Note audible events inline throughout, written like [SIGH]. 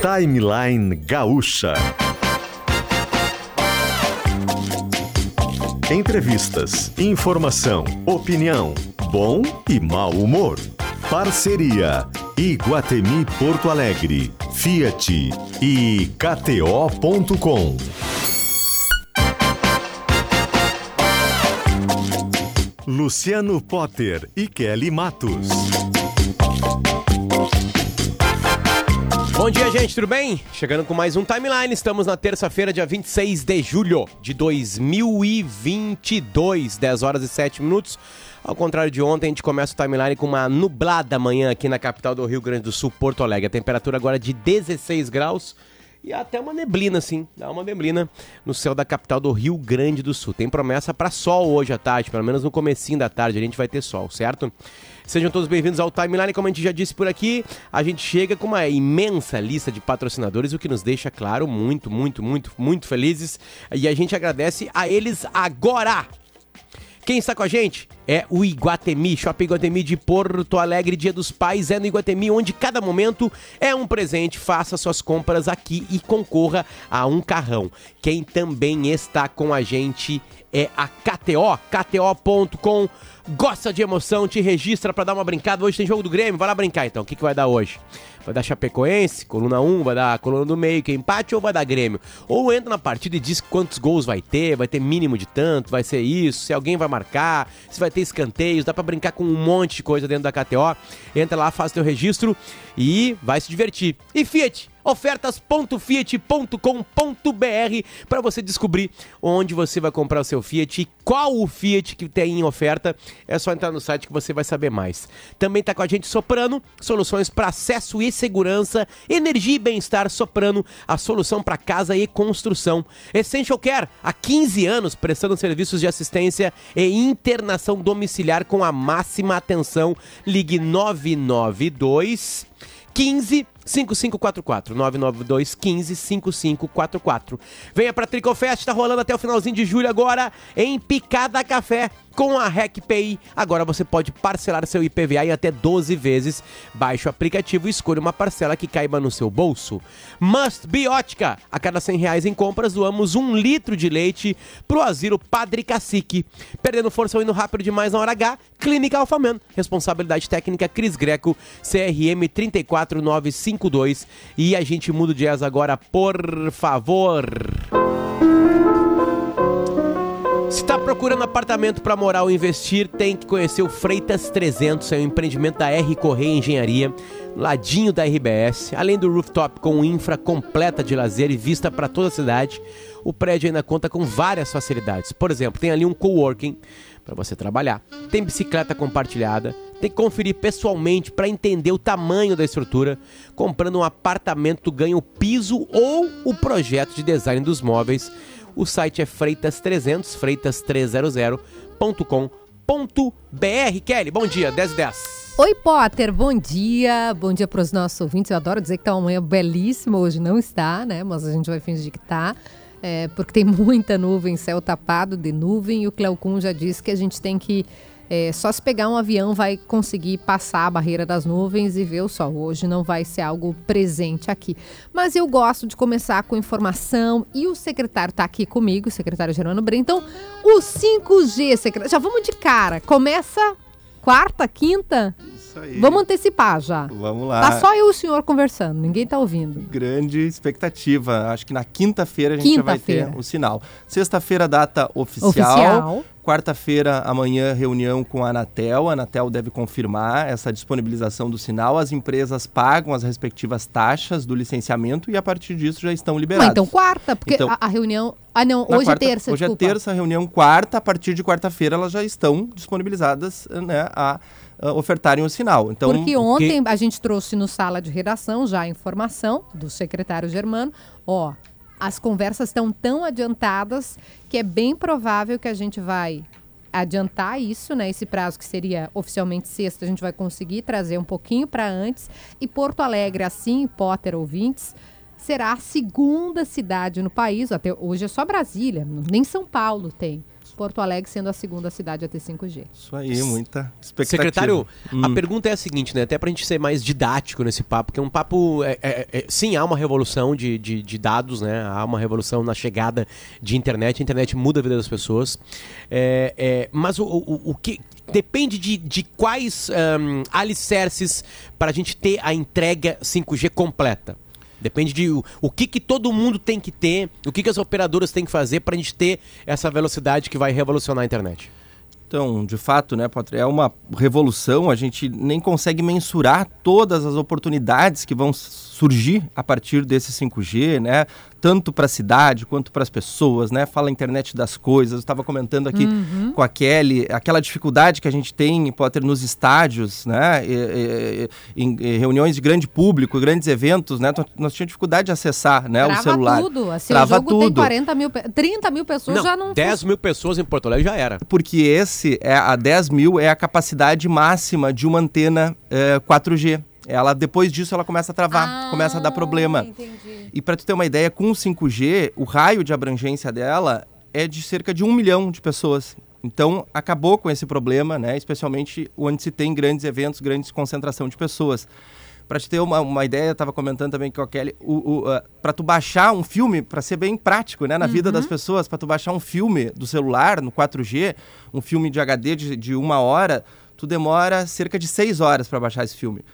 Timeline Gaúcha. Entrevistas, informação, opinião, bom e mau humor. Parceria Iguatemi Porto Alegre, Fiat e KTO.com. Luciano Potter e Kelly Matos. Bom dia, gente, tudo bem? Chegando com mais um timeline. Estamos na terça-feira, dia 26 de julho de 2022, 10 horas e 7 minutos. Ao contrário de ontem, a gente começa o timeline com uma nublada manhã aqui na capital do Rio Grande do Sul, Porto Alegre. A temperatura agora é de 16 graus e até uma neblina, assim. Dá uma neblina no céu da capital do Rio Grande do Sul. Tem promessa para sol hoje à tarde, pelo menos no comecinho da tarde a gente vai ter sol, certo? Sejam todos bem-vindos ao Timeline. Como a gente já disse por aqui, a gente chega com uma imensa lista de patrocinadores, o que nos deixa, claro, muito, muito, muito, muito felizes. E a gente agradece a eles agora. Quem está com a gente é o Iguatemi, Shopping Iguatemi de Porto Alegre, Dia dos Pais é no Iguatemi, onde cada momento é um presente. Faça suas compras aqui e concorra a um carrão. Quem também está com a gente é a KTO, kto.com. Gosta de emoção, te registra para dar uma brincada. Hoje tem jogo do Grêmio, vai lá brincar então. O que, que vai dar hoje? Vai dar Chapecoense, coluna 1, vai dar coluna do meio, que é empate ou vai dar Grêmio? Ou entra na partida e diz quantos gols vai ter, vai ter mínimo de tanto, vai ser isso, se alguém vai marcar, se vai ter escanteios, dá para brincar com um monte de coisa dentro da KTO. Entra lá, faz teu registro e vai se divertir. E Fiat, ofertas.fiat.com.br para você descobrir onde você vai comprar o seu Fiat e qual o Fiat que tem em oferta. É só entrar no site que você vai saber mais. Também está com a gente Soprano, soluções para acesso e segurança, energia e bem-estar Soprano, a solução para casa e construção. Essential Care, há 15 anos prestando serviços de assistência e internação domiciliar com a máxima atenção. Ligue 992 15 5544 992 15 5544. Venha para Tricofest, está rolando até o finalzinho de julho agora em Picada Café com a RecPay. Agora você pode parcelar seu IPVA em até 12 vezes. Baixe o aplicativo e escolha uma parcela que caiba no seu bolso. Must Biótica. A cada 100 reais em compras, doamos um litro de leite pro asilo Padre Cacique. Perdendo força ou indo rápido demais na hora H, Clínica Alfaman. Responsabilidade técnica Cris Greco, CRM 34952. E a gente muda o jazz agora, por favor. Se está procurando apartamento para morar ou investir, tem que conhecer o Freitas 300, é um empreendimento da R Correia Engenharia, ladinho da RBS. Além do rooftop com infra completa de lazer e vista para toda a cidade, o prédio ainda conta com várias facilidades. Por exemplo, tem ali um coworking para você trabalhar, tem bicicleta compartilhada, tem que conferir pessoalmente para entender o tamanho da estrutura. Comprando um apartamento, ganha o piso ou o projeto de design dos móveis. O site é freitas300, freitas300.com.br. Kelly, bom dia, 10 e 10. Oi, Potter, bom dia. Bom dia para os nossos ouvintes. Eu adoro dizer que tá uma manhã belíssima. Hoje não está, né? Mas a gente vai fingir que tá. É, porque tem [LAUGHS] muita nuvem, céu tapado de nuvem. E o Cleocum já disse que a gente tem que é, só se pegar um avião vai conseguir passar a barreira das nuvens e ver o sol. Hoje não vai ser algo presente aqui. Mas eu gosto de começar com informação e o secretário está aqui comigo, o secretário Germano Brenton. O 5G, secretário. Já vamos de cara. Começa quarta, quinta? Isso aí. Vamos antecipar já. Vamos lá. Tá só eu e o senhor conversando, ninguém tá ouvindo. Grande expectativa. Acho que na quinta-feira a gente já vai ter o sinal. Sexta-feira, data oficial. Oficial. Quarta-feira, amanhã, reunião com a Anatel. A Anatel deve confirmar essa disponibilização do sinal. As empresas pagam as respectivas taxas do licenciamento e a partir disso já estão liberadas. então quarta, porque Então- a, a reunião. Ah, não, hoje quarta- é terça, Hoje desculpa. é terça, reunião quarta. A partir de quarta-feira elas já estão disponibilizadas né, a, a ofertarem o sinal. Então, Porque ontem a gente trouxe no sala de redação já a informação do secretário Germano. Ó, as conversas estão tão adiantadas que é bem provável que a gente vai adiantar isso, né? Esse prazo que seria oficialmente sexta, a gente vai conseguir trazer um pouquinho para antes. E Porto Alegre, assim, Potter ouvintes, será a segunda cidade no país. Até hoje é só Brasília, nem São Paulo tem. Porto Alegre sendo a segunda cidade a ter 5G. Isso aí, muita expectativa. Secretário, a Hum. pergunta é a seguinte, né? Até pra gente ser mais didático nesse papo, que é um papo. é- é- é- sim, há uma revolução de, de, de dados, né? Há uma revolução na chegada de internet. A internet muda a vida das pessoas. É, é, mas o, o, o que. Depende de, de quais ahn, alicerces para a gente ter a entrega 5G completa. Depende de o, o que, que todo mundo tem que ter, o que, que as operadoras têm que fazer para a gente ter essa velocidade que vai revolucionar a internet. Então, de fato, né, Patrícia, é uma revolução, a gente nem consegue mensurar todas as oportunidades que vão surgir a partir desse 5G, né? Tanto para a cidade quanto para as pessoas, né? Fala a internet das coisas. Eu estava comentando aqui com a Kelly aquela dificuldade que a gente tem, Potter, nos estádios, né? E- e- em, em reuniões de grande público, grandes eventos, né? Nós tínhamos dificuldade de acessar, né, o Trava celular. tudo. Assim, Trava o jogo tem tudo. 40 mil, pe- 30 mil pessoas, Não, já não... 10 mil pessoas em Porto Alegre já era. porque esse é a 10 mil é a capacidade máxima de uma antena eh, 4G. Ela depois disso ela começa a travar, Ah, começa a dar problema. entendi. E para tu ter uma ideia, com o 5G, o raio de abrangência dela é de cerca de um milhão de pessoas. Então acabou com esse problema, né? Especialmente onde se tem grandes eventos, grandes concentração de pessoas. Para te ter uma, uma ideia, eu estava comentando também com a Kelly, o, o, para tu baixar um filme, para ser bem prático, né, na vida das pessoas, para tu baixar um filme do celular no 4G, um filme de HD de, de uma hora, tu demora cerca de seis horas para baixar esse filme.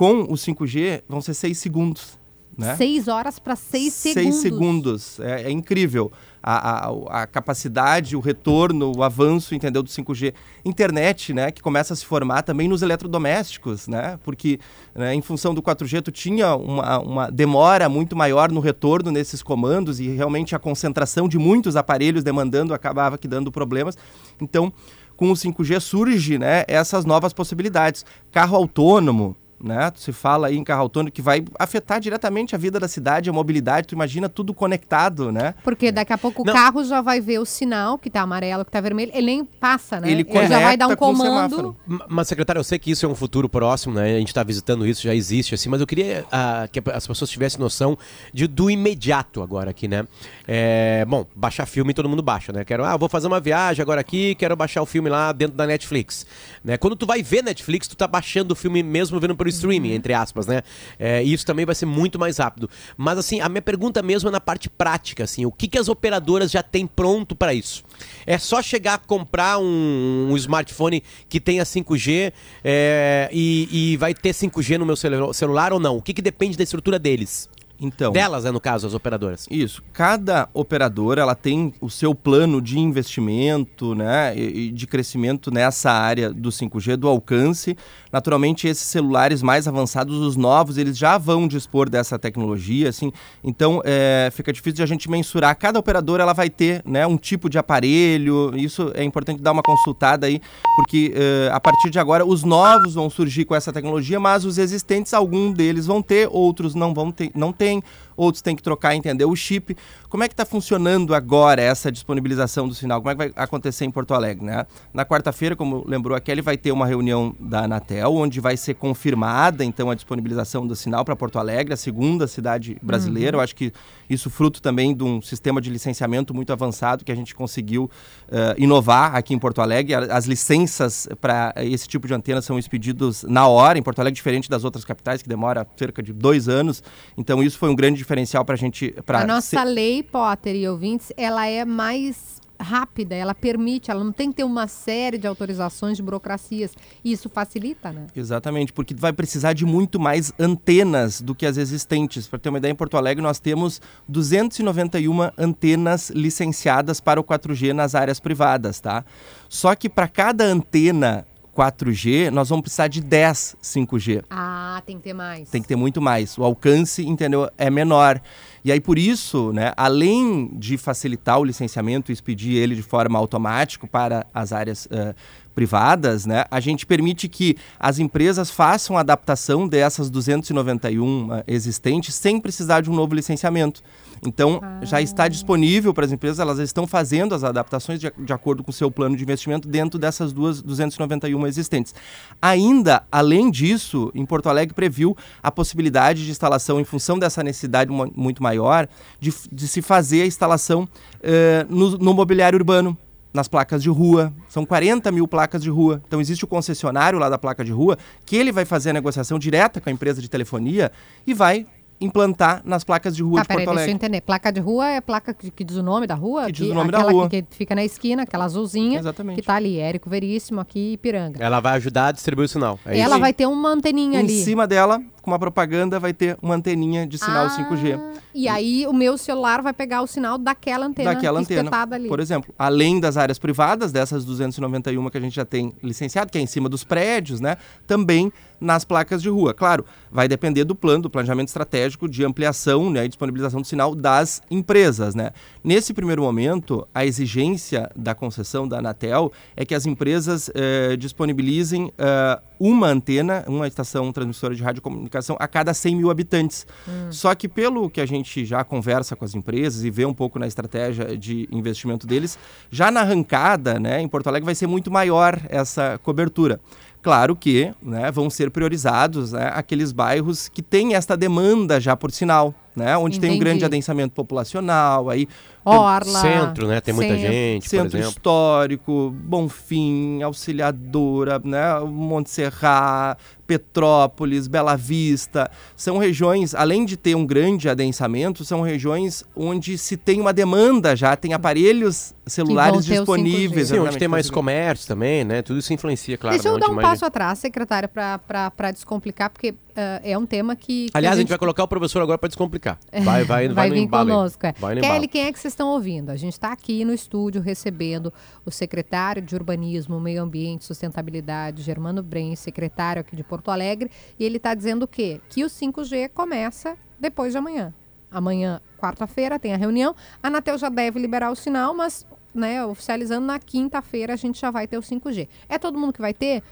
Com o 5G, vão ser seis segundos. Né? Seis horas para seis segundos. Seis segundos. É, é incrível. A, a, a capacidade, o retorno, o avanço, entendeu, do 5G. Internet, né, que começa a se formar também nos eletrodomésticos, né? Porque né, em função do 4G tu tinha uma, uma demora muito maior no retorno nesses comandos e realmente a concentração de muitos aparelhos demandando acabava que dando problemas. Então, com o 5G surge, né, essas novas possibilidades. Carro autônomo, né? Se fala aí em carro autônomo que vai afetar diretamente a vida da cidade, a mobilidade. Tu imagina tudo conectado, né? Porque daqui a pouco Não. o carro já vai ver o sinal, que tá amarelo, que tá vermelho, ele nem passa, né? Ele já vai dar um comando. Mas, secretário, eu sei que isso é um futuro próximo, né? A gente está visitando isso, já existe, assim, mas eu queria ah, que as pessoas tivessem noção de, do imediato agora aqui, né? É, bom, baixar filme todo mundo baixa, né? Quero, ah, vou fazer uma viagem agora aqui, quero baixar o filme lá dentro da Netflix. Né? Quando tu vai ver Netflix, tu tá baixando o filme mesmo vendo pelo streaming, entre aspas, né? É, e isso também vai ser muito mais rápido. Mas, assim, a minha pergunta mesmo é na parte prática, assim, o que, que as operadoras já têm pronto para isso? É só chegar a comprar um, um smartphone que tenha 5G é, e, e vai ter 5G no meu celu- celular ou não? O que, que depende da estrutura deles? Então, Delas, né, no caso, as operadoras. Isso. Cada operadora ela tem o seu plano de investimento, né, e, e de crescimento nessa área do 5G, do alcance. Naturalmente, esses celulares mais avançados, os novos, eles já vão dispor dessa tecnologia, assim. Então, é, fica difícil de a gente mensurar. Cada operadora ela vai ter, né, um tipo de aparelho. Isso é importante dar uma consultada aí, porque é, a partir de agora os novos vão surgir com essa tecnologia, mas os existentes, algum deles vão ter, outros não vão ter, não tem outros têm que trocar, entender o chip. Como é que está funcionando agora essa disponibilização do sinal? Como é que vai acontecer em Porto Alegre, né? Na quarta-feira, como lembrou a Kelly, vai ter uma reunião da Anatel, onde vai ser confirmada, então, a disponibilização do sinal para Porto Alegre, a segunda cidade brasileira. Eu acho que isso fruto também de um sistema de licenciamento muito avançado que a gente conseguiu eh, inovar aqui em Porto Alegre. As licenças para esse tipo de antena são expedidos na hora, em Porto Alegre, diferente das outras capitais, que demora cerca de dois anos. Então, isso foi um grande diferencial para a gente... pra A nossa ser- lei, Potter e ouvintes, ela é mais rápida, ela permite, ela não tem que ter uma série de autorizações, de burocracias. E isso facilita, né? Exatamente, porque vai precisar de muito mais antenas do que as existentes. Para ter uma ideia, em Porto Alegre nós temos 291 antenas licenciadas para o 4G nas áreas privadas, tá? Só que para cada antena 4G, nós vamos precisar de 10 5G. Ah, tem que ter mais. Tem que ter muito mais. O alcance, entendeu, é menor. E aí, por isso, né, além de facilitar o licenciamento e expedir ele de forma automática para as áreas eh, privadas, né, a gente permite que as empresas façam a adaptação dessas 291 eh, existentes sem precisar de um novo licenciamento. Então, já está disponível para as empresas, elas estão fazendo as adaptações de, de acordo com o seu plano de investimento dentro dessas duas 291 existentes. Ainda, além disso, em Porto Alegre previu a possibilidade de instalação, em função dessa necessidade mu- muito maior, de, de se fazer a instalação eh, no, no mobiliário urbano. Nas placas de rua. São 40 mil placas de rua. Então existe o concessionário lá da placa de rua que ele vai fazer a negociação direta com a empresa de telefonia e vai implantar nas placas de rua Tá, de peraí, Porto deixa eu Alegre. entender. Placa de rua é placa que, que diz o nome da rua? Que diz o nome da rua. Que, que fica na esquina, aquela azulzinha. Exatamente. Que tá ali, Érico Veríssimo, aqui Ipiranga. Ela vai ajudar a distribuir o sinal. É Ela isso? vai ter uma anteninha Em ali. cima dela, com uma propaganda, vai ter uma anteninha de sinal Ah, 5G. E aí o meu celular vai pegar o sinal daquela antena daquela antena, ali. por exemplo. Além das áreas privadas, dessas 291 que a gente já tem licenciado, que é em cima dos prédios, né? Também nas placas de rua. Claro, vai depender do plano, do planejamento estratégico de ampliação né, e disponibilização do sinal das empresas, né? Nesse primeiro momento, a exigência da concessão da Anatel é que as empresas eh, disponibilizem eh, uma antena, uma estação transmissora de radiocomunicação a cada 100 mil habitantes. Só que pelo que a gente já conversa com as empresas e vê um pouco na estratégia de investimento deles, já na arrancada, né, em Porto Alegre vai ser muito maior essa cobertura. Claro que né, vão ser priorizados né, aqueles bairros que têm esta demanda já por sinal, né, onde tem um Entendi. grande adensamento populacional, aí Orla. Centro, né? Tem muita centro. gente, por Centro exemplo. Histórico, Bonfim, Auxiliadora, né, Monte Serrat, Petrópolis, Bela Vista, são regiões, além de ter um grande adensamento, são regiões onde se tem uma demanda já, tem aparelhos celulares ter o 5G. disponíveis. Sim, onde tem mais comércio também, né? Tudo isso influencia, claro. Deixa eu né? dar um mais passo atrás, secretária, para descomplicar, porque ah, é um tema que. que Aliás, a gente vai colocar o professor agora para descomplicar. [LAUGHS] Vai, vai, vai, vai no vir embalo conosco. É. Vai no Kelly, quem é que vocês estão ouvindo? A gente está aqui no estúdio recebendo o secretário de Urbanismo, Meio Ambiente e Sustentabilidade, Germano Bren, secretário aqui de Porto Alegre, e ele está dizendo o quê? Que o 5G começa depois de amanhã. Amanhã, quarta-feira, tem a reunião. A Anatel já deve liberar o sinal, mas, né, oficializando na quinta-feira, a gente já vai ter o 5G. É todo mundo que vai ter?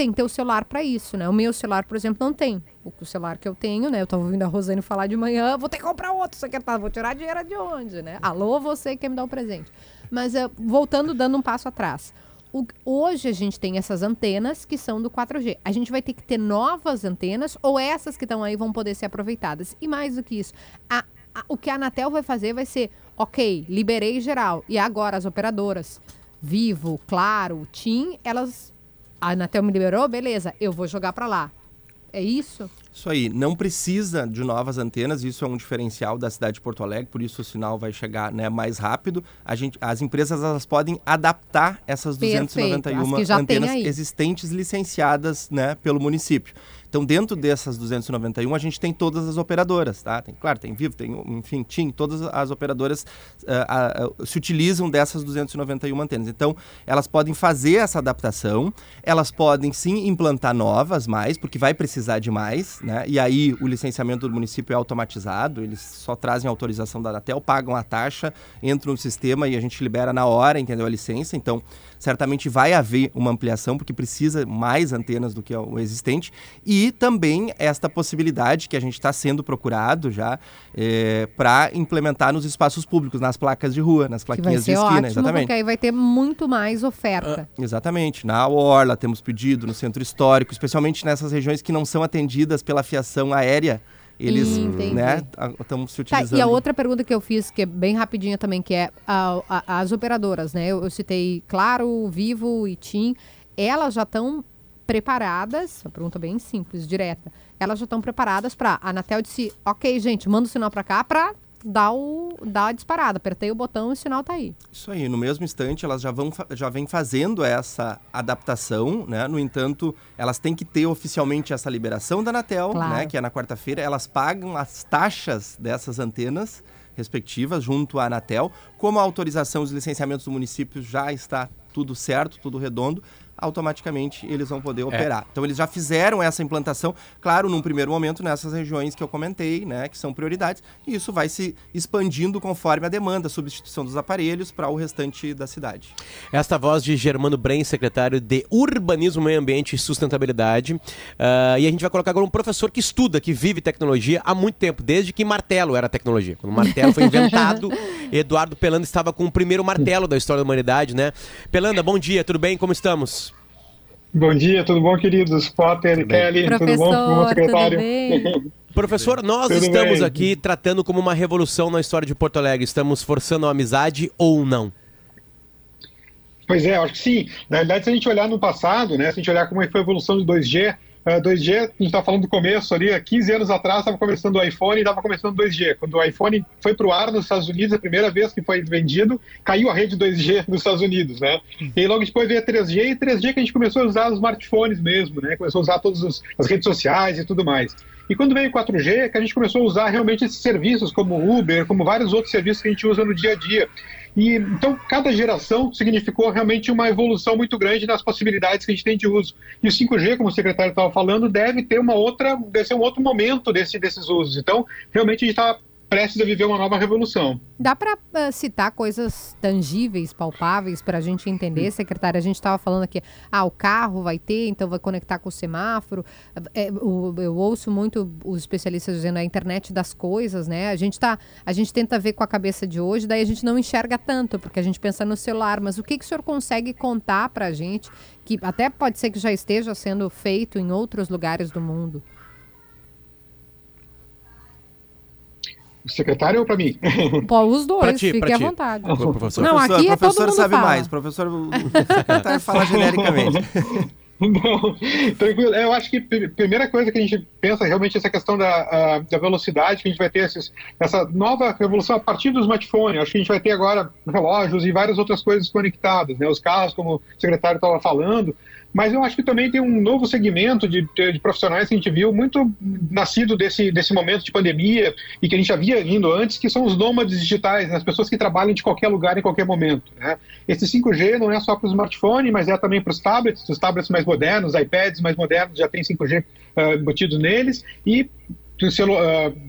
Tem que ter o celular para isso, né? O meu celular, por exemplo, não tem. O celular que eu tenho, né? Eu tava ouvindo a Rosane falar de manhã, vou ter que comprar outro, secretário, vou tirar dinheiro de onde, né? Alô, você que quer me dar um presente. Mas eh, voltando, dando um passo atrás. O- hoje a gente tem essas antenas que são do 4G. A gente vai ter que ter novas antenas ou essas que estão aí vão poder ser aproveitadas. E mais do que isso, a- a- o que a Anatel vai fazer vai ser, ok, liberei geral. E agora as operadoras, Vivo, Claro, TIM, elas a Anatel me liberou, beleza, eu vou jogar para lá. É isso? Isso aí, não precisa de novas antenas, isso é um diferencial da cidade de Porto Alegre, por isso o sinal vai chegar né, mais rápido. A gente, as empresas elas podem adaptar essas Perfeito, 291 as que já tem antenas existentes licenciadas né, pelo município. Então, dentro dessas 291, a gente tem todas as operadoras, tá? Tem, claro, tem Vivo, tem, enfim, TIM, todas as operadoras ah, ah, se utilizam dessas 291 antenas. Então, elas podem fazer essa adaptação, elas podem sim implantar novas mais, porque vai precisar de mais, né? E aí o licenciamento do município é automatizado, eles só trazem autorização da Anatel, pagam a taxa, entram no sistema e a gente libera na hora, entendeu? A licença. Então, certamente vai haver uma ampliação, porque precisa mais antenas do que o existente. E também esta possibilidade que a gente está sendo procurado já para implementar nos espaços públicos, nas placas de rua, nas Que vai plaquinhas de esquina. ótimo, exatamente. porque aí vai ter muito mais oferta. Exatamente. Na Orla temos pedido, no centro histórico, especialmente nessas regiões que não são atendidas pela fiação aérea. Eles Entendi. né, estão se Tá, utilizando. e a outra pergunta que eu fiz, que é bem rapidinha também, que é a- a- as operadoras, né? Eu, eu citei Claro, Vivo e TIM. Elas já estão preparadas, uma pergunta bem simples, direta. Elas já estão preparadas para a Anatel disse, ok, gente, manda o sinal para cá para dar, o, dar a disparada. Apertei o botão e o sinal tá aí. Isso aí, no mesmo instante elas já, vão, já vêm fazendo essa adaptação, né? No entanto, elas têm que ter oficialmente essa liberação da Anatel, Claro. né? Que é na quarta-feira, elas pagam as taxas dessas antenas respectivas junto à Anatel. Como a autorização dos licenciamentos do município já está tudo certo, tudo redondo, automaticamente eles vão poder operar. Então eles já fizeram essa implantação, claro, num primeiro momento nessas regiões que eu comentei, né, que são prioridades, e isso vai se expandindo conforme a demanda, a substituição dos aparelhos para o restante da cidade. Esta voz de Germano Bren, secretário de Urbanismo, Meio Ambiente e Sustentabilidade. Ah, e a gente vai colocar agora um professor que estuda, que vive tecnologia há muito tempo, desde que martelo era tecnologia. Quando o martelo foi [LAUGHS] inventado, Eduardo Pelanda estava com o primeiro martelo da história da humanidade, né? Pelanda, bom dia, tudo bem? Como estamos? Bom dia, tudo bom, queridos? Potter, Kelly, tudo bom? Tudo bom, tudo secretário? Professor, nós Tudo estamos bem. aqui tratando como uma revolução na história de Porto Alegre. Estamos forçando a amizade ou não? Pois é, acho que sim. Na realidade, se a gente olhar no passado, né, se a gente olhar como foi a evolução do 2G, uh, 2G, a gente está falando do começo ali, há 15 anos atrás estava começando o iPhone e estava começando o 2G. Quando o iPhone foi para o ar nos Estados Unidos, a primeira vez que foi vendido, caiu a rede 2G nos Estados Unidos, né? E aí logo depois veio a 3G e 3G que a gente começou a usar os smartphones mesmo, né? Começou a usar todas as redes sociais e tudo mais. E quando veio o 4G, que a gente começou a usar realmente esses serviços, como Uber, como vários outros serviços que a gente usa no dia a dia. E, então, cada geração significou realmente uma evolução muito grande nas possibilidades que a gente tem de uso. E o 5G, como o secretário estava falando, deve ter uma outra, deve ser um outro momento desse, desses usos. Então, realmente a gente está prestes a viver uma nova revolução. Dá para uh, eh, citar coisas tangíveis, palpáveis, para a gente entender, Sim. secretária? A gente estava falando aqui, ah, o carro vai ter, então vai conectar com o semáforo. É, o, eu ouço muito os especialistas dizendo a internet das coisas, né? A gente, tá, a gente tenta ver com a cabeça de hoje, daí a gente não enxerga tanto, porque a gente pensa no celular. Mas o que, que o senhor consegue contar para a gente, que até pode ser que já esteja sendo feito em outros lugares do mundo? Secretário ou para mim? [LAUGHS] Pô, os dois, ti, fique à vontade. Professor. Não, aqui é professor todo sabe fala. mais, professor o secretário fala genericamente. [LAUGHS] Não, tranquilo. Eu acho que a primeira coisa que a gente pensa realmente é essa questão da, da velocidade, que a gente vai ter esses, essa nova revolução a partir do smartphone. Acho que a gente vai ter agora relógios e várias outras coisas conectadas, né? Os carros, como o secretário estava falando, mas eu acho que também tem um novo segmento de, de, profissionais que a gente viu muito nascido desse, desse momento de pandemia e que a gente já via vindo antes, que são os nômades digitais, né? as pessoas que trabalham de qualquer lugar em qualquer momento. Né? Esse 5G não é só para o smartphone, mas é também para os tablets, os tablets mais modernos, iPads mais modernos já tem 5G uh, embutido neles e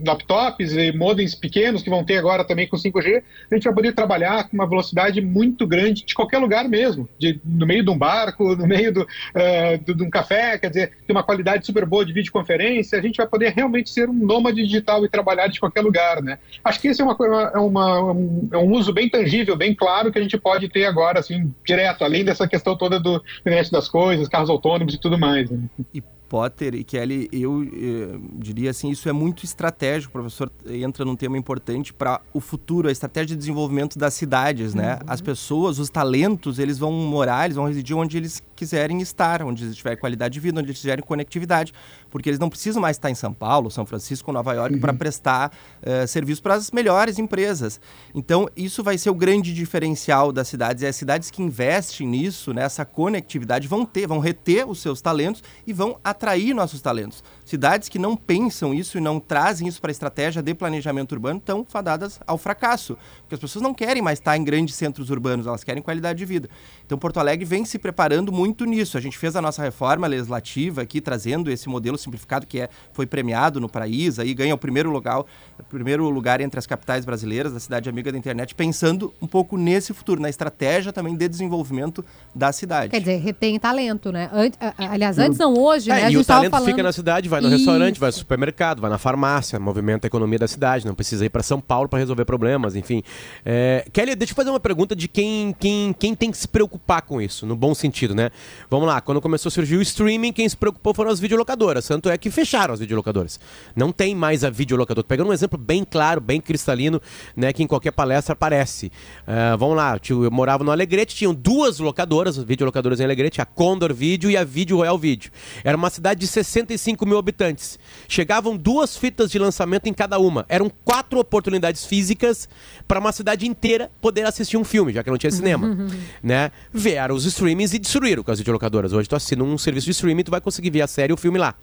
laptops e modems pequenos que vão ter agora também com 5G, a gente vai poder trabalhar com uma velocidade muito grande de qualquer lugar mesmo, de, no meio de um barco, no meio do, uh, do, de um café, quer dizer, tem uma qualidade super boa de videoconferência, a gente vai poder realmente ser um nômade digital e trabalhar de qualquer lugar, né? Acho que esse é, uma, é, uma, é um uso bem tangível, bem claro que a gente pode ter agora, assim, direto, além dessa questão toda do internet das coisas, carros autônomos e tudo mais. Né? E Potter e Kelly, eu eh, diria assim, isso é muito estratégico, o professor entra num tema importante para o futuro, a estratégia de desenvolvimento das cidades, né? Uhum. As pessoas, os talentos, eles vão morar, eles vão residir onde eles quiserem estar, onde eles tiverem qualidade de vida, onde eles tiverem conectividade, porque eles não precisam mais estar em São Paulo, São Francisco, Nova York uhum. para prestar uh, serviço para as melhores empresas. Então, isso vai ser o grande diferencial das cidades. E as cidades que investem nisso, nessa conectividade, vão ter, vão reter os seus talentos e vão atrair nossos talentos. Cidades que não pensam isso e não trazem isso para a estratégia de planejamento urbano estão fadadas ao fracasso, porque as pessoas não querem mais estar em grandes centros urbanos, elas querem qualidade de vida. Então, Porto Alegre vem se preparando muito nisso. A gente fez a nossa reforma legislativa aqui, trazendo esse modelo simplificado que é, foi premiado no Paraíso e ganha o primeiro lugar, o primeiro lugar entre as capitais brasileiras, da cidade amiga da internet, pensando um pouco nesse futuro, na estratégia também de desenvolvimento da cidade. Quer dizer, retém talento, né? Ant, aliás, antes não, hoje, é, né? A e o talento falando... fica na cidade, vai no e... restaurante, vai no supermercado, vai na farmácia, movimenta a economia da cidade, não precisa ir para São Paulo para resolver problemas, enfim. É... Kelly, deixa eu fazer uma pergunta de quem, quem, quem tem que se preocupar com isso, no bom sentido, né? Vamos lá, quando começou a surgir o streaming, quem se preocupou foram as videolocadoras, tanto é que fecharam as videolocadoras. Não tem mais a videolocadora. Tô pegando um exemplo bem claro, bem cristalino, né, que em qualquer palestra aparece. Uh, vamos lá, eu morava no Alegrete, tinham duas locadoras, videolocadoras em Alegrete, a Condor Video e a Video Royal Video. Era uma cidade de 65 mil habitantes. Chegavam duas fitas de lançamento em cada uma. Eram quatro oportunidades físicas para uma cidade inteira poder assistir um filme, já que não tinha cinema. né? Vieram os streamings e destruíram com as videolocadoras. Hoje tu assina um serviço de streaming, tu vai conseguir ver a série e o filme lá.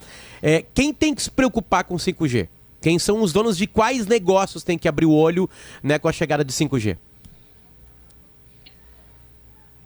É, quem tem que se preocupar com 5G? Quem são os donos de quais negócios tem que abrir o olho né, com a chegada de 5G?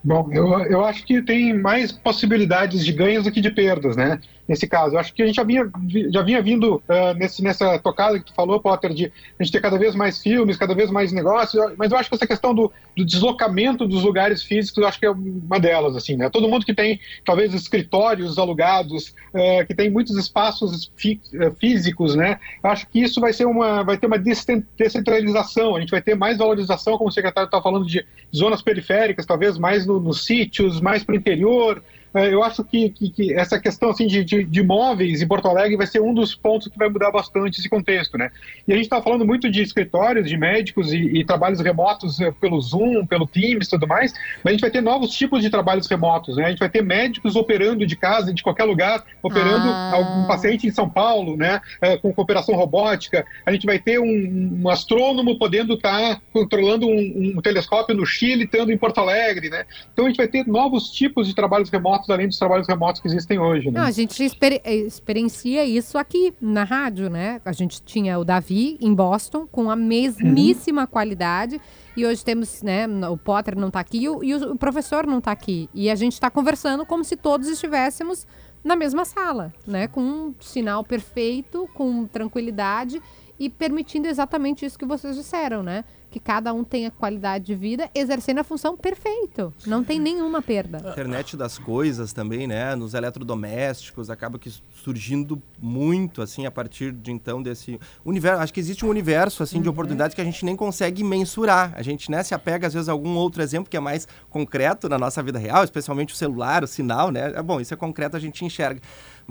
Bom, eu, eu acho que tem mais possibilidades de ganhos do que de perdas, né? Nesse caso. Eu acho que a gente já vinha, já vinha vindo uh, nesse, nessa tocada que tu falou, Potter, de a gente ter cada vez mais filmes, cada vez mais negócios, mas eu acho que essa questão do, do deslocamento dos lugares físicos, eu acho que é uma delas, assim, né? Todo mundo que tem, talvez, escritórios alugados, uh, que tem muitos espaços fí físicos, né? Eu acho que isso vai ser uma, vai ter uma descentralização, a gente vai ter mais valorização, como o secretário está falando, de zonas periféricas, talvez mais no, nos sítios, mais para o interior, eu acho que, que, que, essa questão assim, de, de, de móveis em Porto Alegre vai ser um dos pontos que vai mudar bastante esse contexto. Né? E a gente está falando muito de escritórios, de médicos e, e, trabalhos remotos é, pelo Zoom, pelo Teams e tudo mais, mas a gente vai ter novos tipos de trabalhos remotos. Né? A gente vai ter médicos operando de casa, de qualquer lugar, operando ah. algum paciente em São Paulo, né? É, com cooperação robótica. A gente vai ter um, um astrônomo podendo estar tá controlando um, um, telescópio no Chile, estando em Porto Alegre. Né? Então a gente vai ter novos tipos de trabalhos remotos além dos trabalhos remotos que existem hoje. Né? Não, a gente exper experiencia isso aqui na rádio, né? A gente tinha o Davi em Boston com a mesmíssima uhum. qualidade e hoje temos, né, o Potter não está aqui o, e o professor não está aqui. E a gente está conversando como se todos estivéssemos na mesma sala, né, com um sinal perfeito, com tranquilidade e permitindo exatamente isso que vocês disseram, né? Que cada um tenha qualidade de vida, exercendo a função perfeito. Não tem nenhuma perda. internet das coisas também, né? Nos eletrodomésticos, acaba que surgindo muito, assim, a partir de então desse universo. Acho que existe um universo, assim, uhum. de oportunidades que a gente nem consegue mensurar. A gente, né, se apega, às vezes, a algum outro exemplo que é mais concreto na nossa vida real, especialmente o celular, o sinal, né? É bom, isso é concreto, a gente enxerga.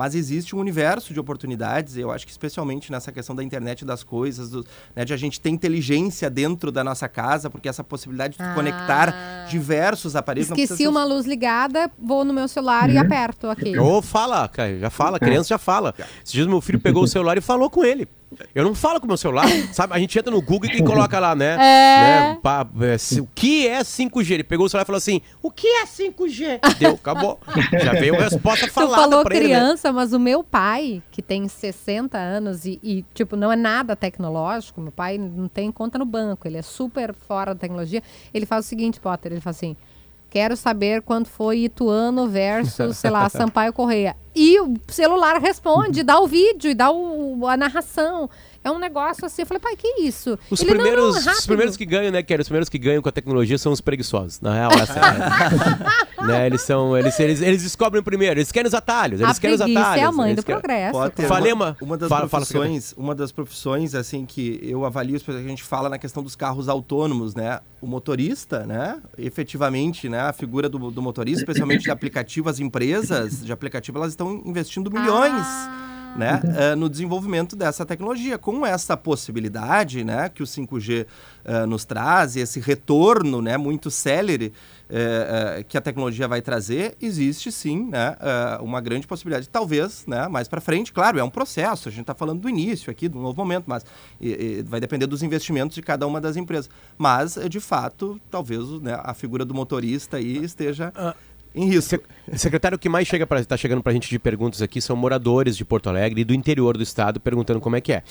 Mas existe um universo de oportunidades, eu acho que especialmente nessa questão da internet das coisas, do, né, de a gente ter inteligência dentro da nossa casa, porque essa possibilidade de ah. conectar diversos aparelhos. Esqueci uma luz ligada, vou no meu celular uhum. e aperto aqui. Ou fala, já fala, criança já fala. Esses dias meu filho pegou o celular e falou com ele. Eu não falo com o meu celular, [LAUGHS] sabe? A gente entra no Google e coloca lá, né? É. né é, o que é 5G? Ele pegou o celular e falou assim: o que é 5G? Deu, acabou. Já veio a resposta falada tu falou pra criança, ele, né? mas o meu pai, que tem 60 anos e, e, tipo, não é nada tecnológico, meu pai não tem conta no banco, ele é super fora da tecnologia. Ele faz o seguinte, Potter, ele fala assim. Quero saber quanto foi Ituano versus, sei lá, Sampaio Correia. E o celular responde, [LAUGHS] dá o vídeo e dá o, a narração. É um negócio assim, eu falei, pai, que isso? Os, Ele, primeiros, não, não, os primeiros que ganham, né, Kelly? Os primeiros que ganham com a tecnologia são os preguiçosos. Na real, essa é, [LAUGHS] né? Eles são. Eles, eles, eles descobrem primeiro, eles querem os atalhos. Eles a querem os atalhos. é a mãe do querem... progresso. Pode Falei uma, uma das fala, profissões, fala, uma das profissões, assim, que eu avalio, a gente fala na questão dos carros autônomos, né? O motorista, né? Efetivamente, né? A figura do, do motorista, especialmente de aplicativo, as empresas de aplicativo, elas estão investindo milhões. Ah né, uh, no desenvolvimento dessa tecnologia. Com essa possibilidade né, que o 5G uh, eh, nos traz, esse retorno né, muito célere uh, que a tecnologia vai trazer, existe sim né, uma grande possibilidade. Talvez né, mais para frente, claro, é um processo, a gente está falando do início aqui, do novo momento, mas e, e vai depender dos investimentos de cada uma das empresas. Mas, de fato, talvez né, a figura do motorista aí esteja. Uh em risco. Secretário, o que mais chega está chegando para a gente de perguntas aqui são moradores de Porto Alegre e do interior do estado perguntando como é que é.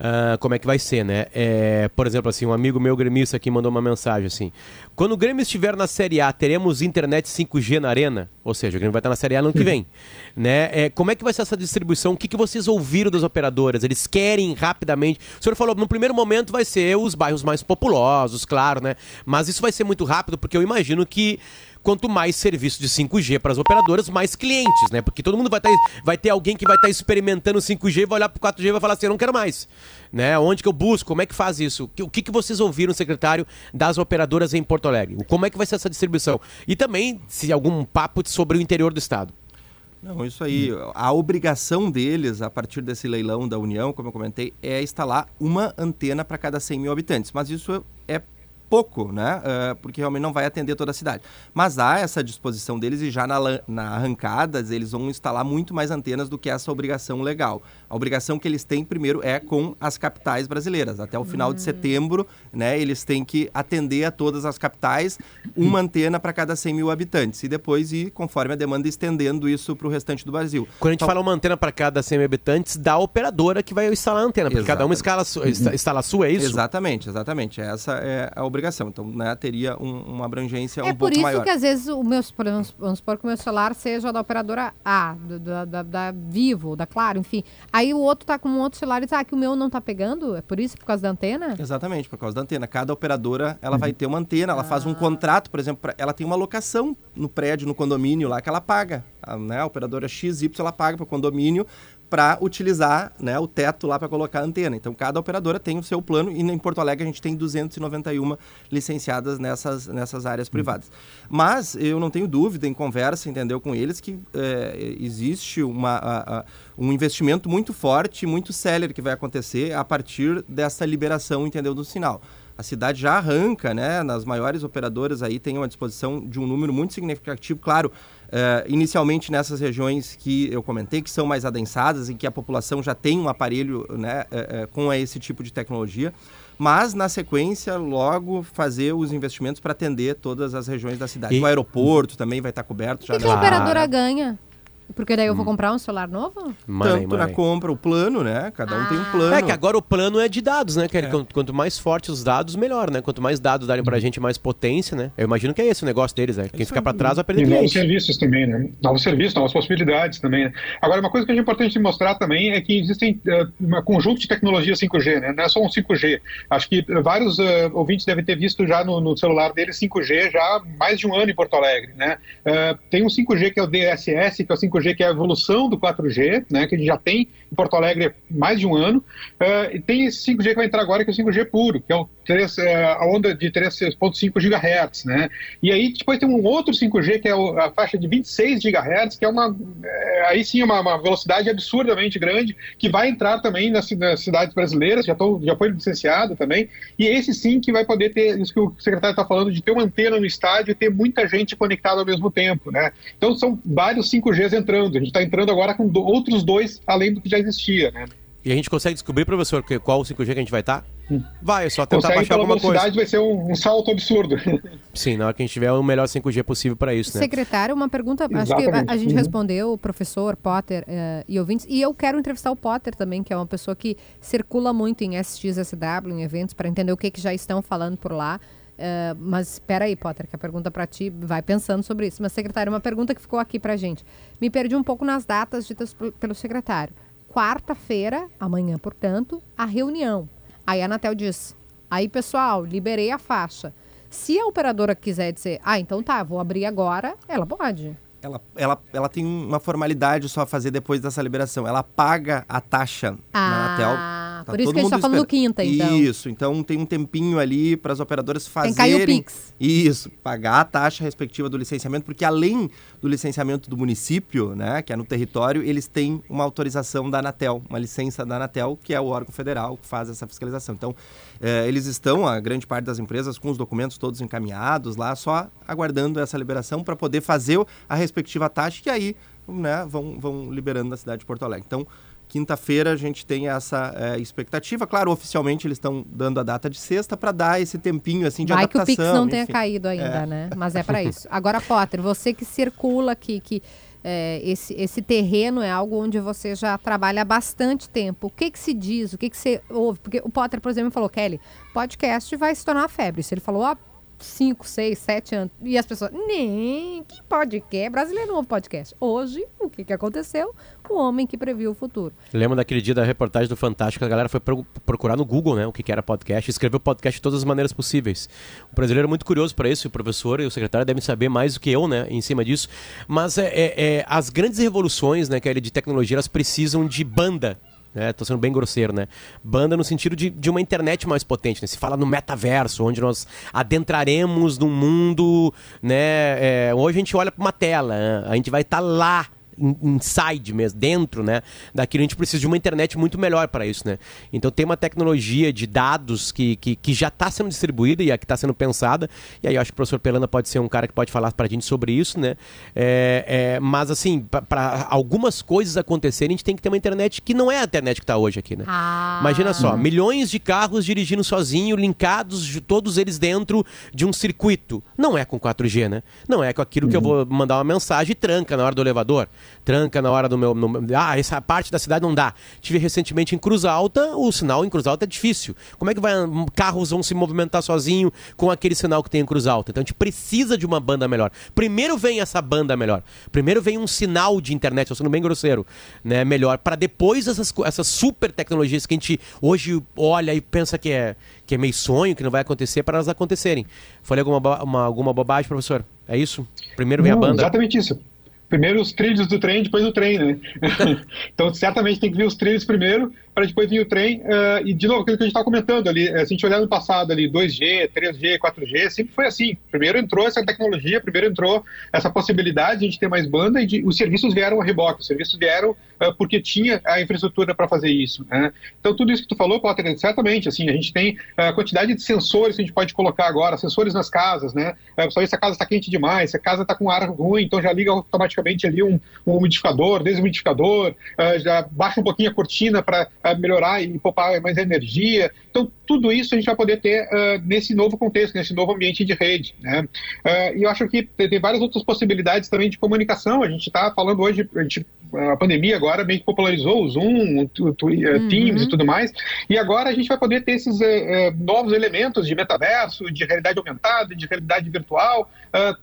Uh, como é que vai ser, né? É, por exemplo, assim, um amigo meu gremista aqui mandou uma mensagem assim: quando o Grêmio estiver na Série A, teremos internet 5G na arena? Ou seja, o Grêmio vai estar na Série A no que vem. né? É, como é que vai ser essa distribuição? O que, que vocês ouviram das operadoras? Eles querem rapidamente. O senhor falou, no primeiro momento vai ser os bairros mais populosos, claro, né? Mas isso vai ser muito rápido, porque eu imagino que quanto mais serviço de 5G para as operadoras, mais clientes, né? Porque todo mundo vai, tá, vai ter alguém que vai estar tá experimentando 5G, vai olhar para o 4G e vai falar assim, eu não quero mais. Né? Onde que eu busco? Como é que faz isso? O que, que vocês ouviram, secretário, das operadoras em Porto Alegre? Como é que vai ser essa distribuição? E também, se algum papo sobre o interior do estado. Não, isso aí. A obrigação deles, a partir desse leilão da União, como eu comentei, é instalar uma antena para cada 100 mil habitantes. Mas isso é pouco, né? Uh, porque realmente não vai atender toda a cidade. Mas há essa disposição deles e já na, na arrancadas eles vão instalar muito mais antenas do que essa obrigação legal. A obrigação que eles têm primeiro é com as capitais brasileiras. Até o final de hum. setembro, né? Eles têm que atender a todas as capitais, uma antena para cada 100 mil habitantes. E depois ir, conforme a demanda, estendendo isso para o restante do Brasil. Quando a gente então, fala uma antena para cada 100 mil habitantes, da operadora que vai instalar a antena. Porque exatamente. cada uma escala, instala a sua, é isso? Exatamente, exatamente. Essa é a obrigação obrigação. Então, né, teria um, uma abrangência é um pouco maior. É por isso que às vezes o meu, vamos, vamos supor que o meu celular seja da operadora A, da, da, da Vivo, da Claro, enfim. Aí o outro tá com um outro celular e diz, ah, que o meu não tá pegando? É por isso, por causa da antena? Exatamente, por causa da antena. Cada operadora, ela vai ter uma antena, ela ah. faz um ah. contrato, por exemplo, pra, ela tem uma locação no prédio, no condomínio lá que ela paga. A, né, a operadora XY, ela paga para o condomínio para utilizar né, o teto lá para colocar a antena. Então, cada operadora tem o seu plano e em Porto Alegre a gente tem 291 licenciadas nessas, nessas áreas Hum. privadas. Mas eu não tenho dúvida, em conversa, entendeu, com eles, que é, existe uma, a, a, um investimento muito forte, muito célere que vai acontecer a partir dessa liberação, entendeu, do sinal a cidade já arranca, né? Nas maiores operadoras aí tem uma disposição de um número muito significativo, claro, eh, inicialmente nessas regiões que eu comentei, que são mais adensadas e que a população já tem um aparelho né, eh, eh, com esse tipo de tecnologia, mas na sequência logo fazer os investimentos para atender todas as regiões da cidade. E- O aeroporto também vai estar coberto O já. que, que a operadora ganha? Porque daí eu Hum. vou comprar um celular novo? Money, Tanto na money. compra, o plano, né? Cada um tem um Ah. plano. É que agora o plano é de dados, né, Kelly? Quanto, quanto mais fortes os dados, melhor, né? Quanto mais dados darem pra gente, mais potência, né? Eu imagino que é esse o negócio deles, né? Quem ficar pra trás vai perder E novos serviços também, né? Novos serviços, novas possibilidades também. Né? Agora, uma coisa que é importante mostrar também é que existem uh, um conjunto de tecnologias 5G, né? Não é só um 5G. Acho que uh, vários uh, ouvintes devem ter visto já no, no celular deles 5G já há mais de um ano em Porto Alegre, né? Uh, tem um 5G que é o DSS, que é o 5G que é a evolução do 4G, né? Que a gente já tem em Porto Alegre há mais de um ano. Uh, e tem esse 5G que vai entrar agora, que é o 5G puro, que é o 3, uh, a onda de 3.5 GHz, né? E aí depois tem um outro 5G que é a faixa de 26 GHz, que é uma é, aí sim uma, uma velocidade absurdamente grande que vai entrar também nas, nas cidades brasileiras, já, tô, já foi licenciado também. E esse sim que vai poder ter isso que o secretário está falando de ter uma antena no estádio e ter muita gente conectada ao mesmo tempo, né? Então são vários 5Gs entrando. A gente está entrando agora com do- outros dois além do que já existia, né? E a gente consegue descobrir, professor, que- qual o 5G que a gente vai estar? Vai, é só tentar Consegue baixar alguma coisa. velocidade vai ser um, um salto absurdo. [LAUGHS] Sim, na hora que a gente tiver o melhor 5G possível pra isso, né? Secretário, uma pergunta. Acho que a, Exatamente. a gente Uhum. respondeu, o professor, Potter eh, e ouvintes. E eu quero entrevistar o Potter também, que é uma pessoa que circula muito em SXSW, em eventos, para entender o que, que já estão falando por lá. Eh, mas espera aí, Potter, que a pergunta para ti vai pensando sobre isso. Mas, secretário, uma pergunta que ficou aqui para gente. Me perdi um pouco nas datas ditas pel- pelo secretário. Quarta-feira, amanhã, portanto, a reunião. Aí a Anatel diz: aí, pessoal, liberei a faixa. Se a operadora quiser dizer, ah, então tá, vou abrir agora, ela pode. Ela, ela, ela tem uma formalidade só a fazer depois dessa liberação. Ela paga a taxa na Anatel. Ah, Tá por isso que a gente tá mundo falando quinta, então. Isso, então tem um tempinho ali para as operadoras Tem fazerem... que cair o Pix. Isso, pagar a taxa respectiva do licenciamento, porque além do licenciamento do município, né, que é no território, eles têm uma autorização da Anatel, uma licença da Anatel, que é o órgão federal que faz essa fiscalização. Então, eh, eles estão, a grande parte das empresas, com os documentos todos encaminhados lá, só aguardando essa liberação para poder fazer a respectiva taxa e aí né, vão, vão liberando na cidade de Porto Alegre. Então, quinta-feira a gente tem essa eh, expectativa. Claro, oficialmente eles estão dando a data de sexta para dar esse tempinho assim de Vai que o adaptação. Pix não tenha enfim. caído ainda, né? Mas é para [LAUGHS] isso. Agora, Potter, você que circula aqui, que é, esse, esse terreno é algo onde você já trabalha há bastante tempo. O que que se diz? O que que você ouve? Porque o Potter, por exemplo, falou, Kelly, podcast vai se tornar febre. Isso ele falou há 5, 6, 7 anos. E as pessoas, nem, que podcast? Brasileiro não ouve podcast. Hoje, o que que aconteceu? O homem que previu o futuro. Lembra daquele dia da reportagem do Fantástico, a galera foi pro- procurar no Google, né, o que que era podcast, escreveu podcast de todas as maneiras possíveis. O brasileiro é muito curioso para isso, o professor e o secretário devem saber mais do que eu, né, em cima disso. Mas é, é- é, as grandes revoluções, né, Kelly, de tecnologia, elas precisam de banda. Né, tô sendo bem grosseiro, né? Banda no sentido de, de uma internet mais potente, né? Se fala no metaverso, onde nós adentraremos num mundo, né? é, hoje a gente olha para uma tela, né? a gente vai estar lá in- inside mesmo, dentro, né, daquilo. A gente precisa de uma internet muito melhor para isso, né? Então tem uma tecnologia de dados que, que, que já está sendo distribuída e a que está sendo pensada. E aí eu acho que o professor Pelana pode ser um cara que pode falar para a gente sobre isso, né? É, é, mas assim, para algumas coisas acontecerem, a gente tem que ter uma internet que não é a internet que está hoje aqui, né? Ah. Imagina só, milhões de carros dirigindo sozinho, linkados, de- todos eles dentro de um circuito. Não é com 4G, né? Não é com aquilo que eu vou mandar uma mensagem e tranca na hora do elevador, tranca na hora do meu. no- ah, essa parte da cidade não dá. Tive recentemente em Cruz Alta, o sinal em Cruz Alta é difícil. Como é que vai, carros vão se movimentar sozinho com aquele sinal que tem em Cruz Alta? Então a gente precisa de uma banda melhor. Primeiro vem essa banda melhor. Primeiro vem um sinal de internet, eu sendo bem grosseiro, né? Melhor. Para depois essas, essas super tecnologias que a gente hoje olha e pensa que é, que é meio sonho, que não vai acontecer, para elas acontecerem. Falei alguma, uma- alguma bobagem, professor? É isso? Primeiro vem a Não, banda. Exatamente isso. Primeiro os trilhos do trem, depois o trem, né? [LAUGHS] então, certamente tem que vir os trilhos primeiro, para depois vir o trem. Uh, e, de novo, aquilo que a gente estava comentando ali, eh, se a gente olhar no passado ali, 2G, 3G, 4G, sempre foi assim. Primeiro entrou essa tecnologia, primeiro entrou essa possibilidade de a gente ter mais banda e de, os serviços vieram a reboque, os serviços vieram uh, porque tinha a infraestrutura para fazer isso. Né? Então, tudo isso que tu falou, Potter, certamente, assim, a gente tem a quantidade de sensores que a gente pode colocar agora, sensores nas casas, né? Uh, se a casa está quente demais, se a casa está com ar ruim, então já liga automaticamente ali um, um umidificador, desumidificador, uh, já baixa um pouquinho a cortina para melhorar e poupar mais energia. Então, tudo isso a gente vai poder ter uh, nesse novo contexto, nesse novo ambiente de rede. Né? Uh, e eu acho que tem várias outras possibilidades também de comunicação. A gente está falando hoje, a, gente, a, pandemia agora meio que popularizou o Zoom, o, o uhum. Teams e tudo mais. E agora a gente vai poder ter esses uh, novos elementos de metaverso, de realidade aumentada, de realidade virtual,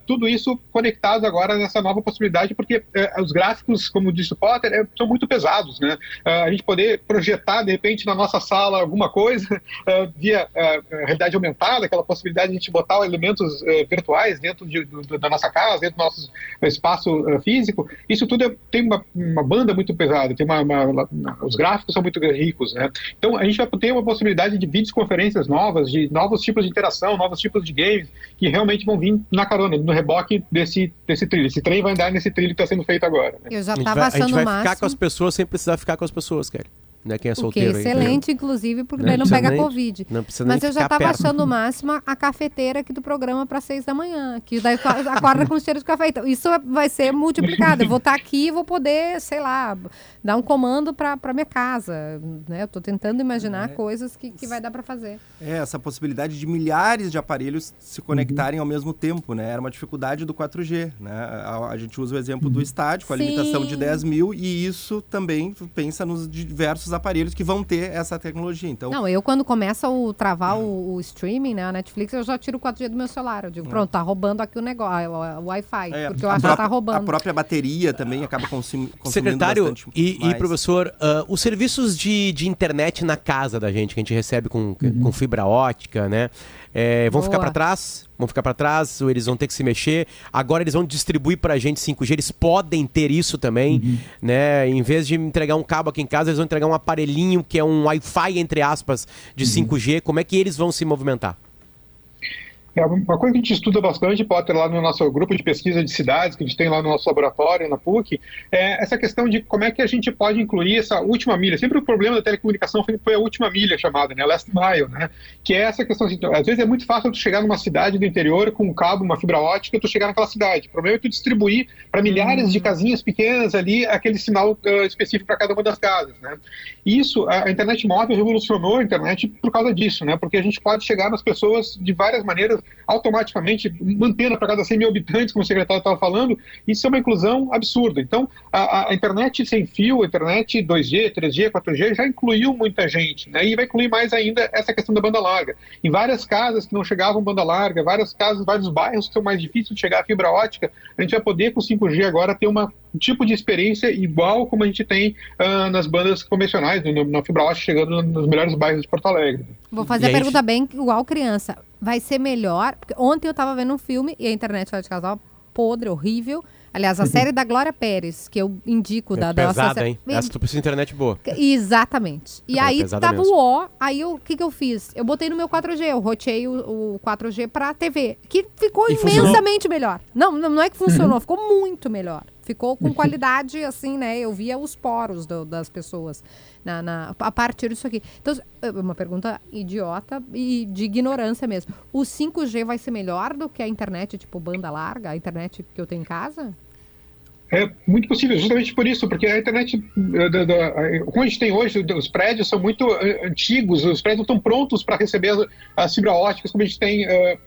tudo isso conectado agora nessa nova possibilidade, porque os gráficos, como disse o Potter, é, são muito pesados. Né? a gente poder projetar, de repente, na nossa sala alguma coisa [LAUGHS] via uh, realidade aumentada, aquela possibilidade de a gente botar elementos virtuais dentro de, do, da nossa casa, dentro do nosso espaço físico, isso tudo é, tem uma, uma, banda muito pesada, tem uma, uma, os gráficos são muito ricos, né? Então a gente vai ter uma possibilidade de videoconferências novas, de novos tipos de interação, novos tipos de games que realmente vão vir na carona, no reboque desse, desse trilho. Esse trem vai andar nesse trilho que está sendo feito agora. Né? Eu já estava achando A gente vai máximo... ficar com as pessoas sem precisar ficar com as pessoas, Kelly né? Quem é solteiro que é excelente, aí, inclusive, porque não daí não pega nem, Covid. Não precisa Mas eu já estava perto. achando o máximo a cafeteira aqui do programa para seis da manhã, que daí [LAUGHS] acorda com cheiro de café. Então, isso vai ser multiplicado. Eu vou estar tá aqui e vou poder, sei lá, dar um comando para minha casa. Né? Eu estou tentando imaginar é. coisas que, que vai dar para fazer. É, essa possibilidade de milhares de aparelhos se conectarem uhum. ao mesmo tempo, né? Era uma dificuldade do 4G, né? A, a gente usa o exemplo do estádio, com a Sim. limitação de 10 mil, e isso também pensa nos diversos aparelhos que vão ter essa tecnologia. Então, não, eu quando começa o travar o, o, streaming, né, a Netflix, eu já tiro o 4G do meu celular. Eu digo, é. pronto, tá roubando aqui o negócio, o, o Wi-Fi, é, porque eu acho que tá roubando. A própria bateria também acaba consum, consumindo Secretário bastante e, e professor, uh, os serviços de, de internet na casa da gente, que a gente recebe com, uhum. com fibra ótica, né? É, vão Boa. ficar para trás? Vão ficar para trás? Eles vão ter que se mexer? Agora eles vão distribuir para a gente 5G. Eles podem ter isso também, uhum. né? Em vez de entregar um cabo aqui em casa, eles vão entregar um aparelhinho que é um Wi-Fi entre aspas de uhum. 5G. Como é que eles vão se movimentar? É uma coisa que a gente estuda bastante, Potter, lá no nosso grupo de pesquisa de cidades, que a gente tem lá no nosso laboratório, na PUC, é essa questão de como é que a gente pode incluir essa última milha. Sempre o problema da telecomunicação foi a última milha chamada, né? Last mile, né? Que é essa questão, assim, às vezes é muito fácil tu chegar numa cidade do interior com um cabo, uma fibra ótica, tu chegar naquela cidade. O problema é tu distribuir para milhares uhum. de casinhas pequenas ali aquele sinal uh, específico para cada uma das casas, né? Isso, a, a internet móvel revolucionou a internet por causa disso, né? Porque a gente pode chegar nas pessoas de várias maneiras automaticamente mantendo para cada 100 mil habitantes, como o secretário estava falando, isso é uma inclusão absurda. Então, a, a, internet sem fio, a internet 2G, 3G, 4G já incluiu muita gente, né? E vai incluir mais ainda essa questão da banda larga. Em várias casas que não chegavam banda larga, várias casas, vários bairros que são mais difíceis de chegar a fibra ótica, a gente vai poder com 5G agora ter uma, um tipo de experiência igual como a gente tem uh, nas bandas convencionais, no, na fibra ótica chegando nos melhores bairros de Porto Alegre. Vou fazer e a pergunta bem igual criança vai ser melhor. Porque ontem eu tava vendo um filme e a internet lá de casal podre, horrível. Aliás, a uhum. [LAUGHS] série da Glória Pérez, que eu indico é da, pesada, da nossa... hein? Essa tu precisa de internet boa. Exatamente. E é aí tava mesmo. o O, aí o que que eu fiz? Eu botei no meu 4G, eu roteei o, o 4G pra TV, que ficou e imensamente funcionou? melhor. Não, não é que funcionou, uhum. ficou muito melhor. Ficou com [LAUGHS] qualidade, assim, né? Eu via os poros do, das pessoas na, na, a partir disso aqui. Então, é uma pergunta idiota e de ignorância mesmo. O 5G vai ser melhor do que a internet, tipo, banda larga, a internet que eu tenho em casa? É muito possível, justamente por isso, porque a internet, eh, da, da, como a gente tem hoje, os prédios são muito uh, antigos, os prédios não estão prontos para receber as, as fibras óticas, como a gente tem uh,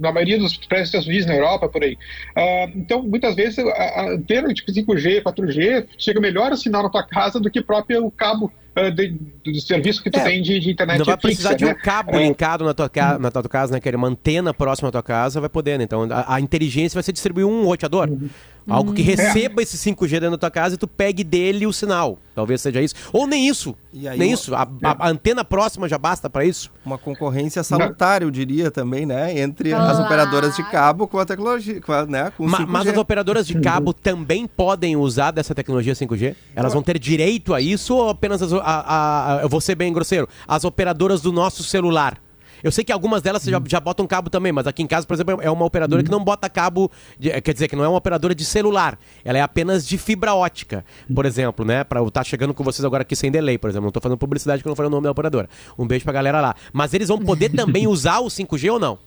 na maioria dos prédios Estados Unidos, na Europa, por aí. Uh, então, muitas vezes, a antena tipo 5G, 4G, chega melhor a sinal na tua casa do que próprio cabo de, do serviço que tu é, tem de, de, internet Não vai fixa, precisar de um né? cabo é. linkado na tua, ca... na tua casa, né? Que é uma antena próxima à tua casa, vai poder, né? Então a, a inteligência vai ser distribuir um roteador. Uhum. Algo que receba esse 5G dentro da tua casa e tu pegue dele o sinal. Talvez seja isso. Ou nem isso. E aí nem uma- isso. A, a- a antena próxima já basta pra isso. Uma concorrência salutar, eu diria também, né? Entre as Claro. operadoras de cabo com a tecnologia, com a, né? Com Ma- 5G. mas as operadoras de cabo também podem usar dessa tecnologia 5G? Elas vão ter direito a isso ou apenas as, a, a- a- eu vou ser bem grosseiro, as operadoras do nosso celular? Eu sei que algumas delas já, já botam cabo também, mas aqui em casa, por exemplo, é uma operadora que não bota cabo, de- quer dizer, que não é uma operadora de celular, ela é apenas de fibra ótica, por exemplo, né? Pra eu estar chegando com vocês agora aqui sem delay, por exemplo, não tô fazendo publicidade que eu não falei o nome da operadora. Um beijo pra galera lá. Mas eles vão poder [LAUGHS] também usar o 5G ou não?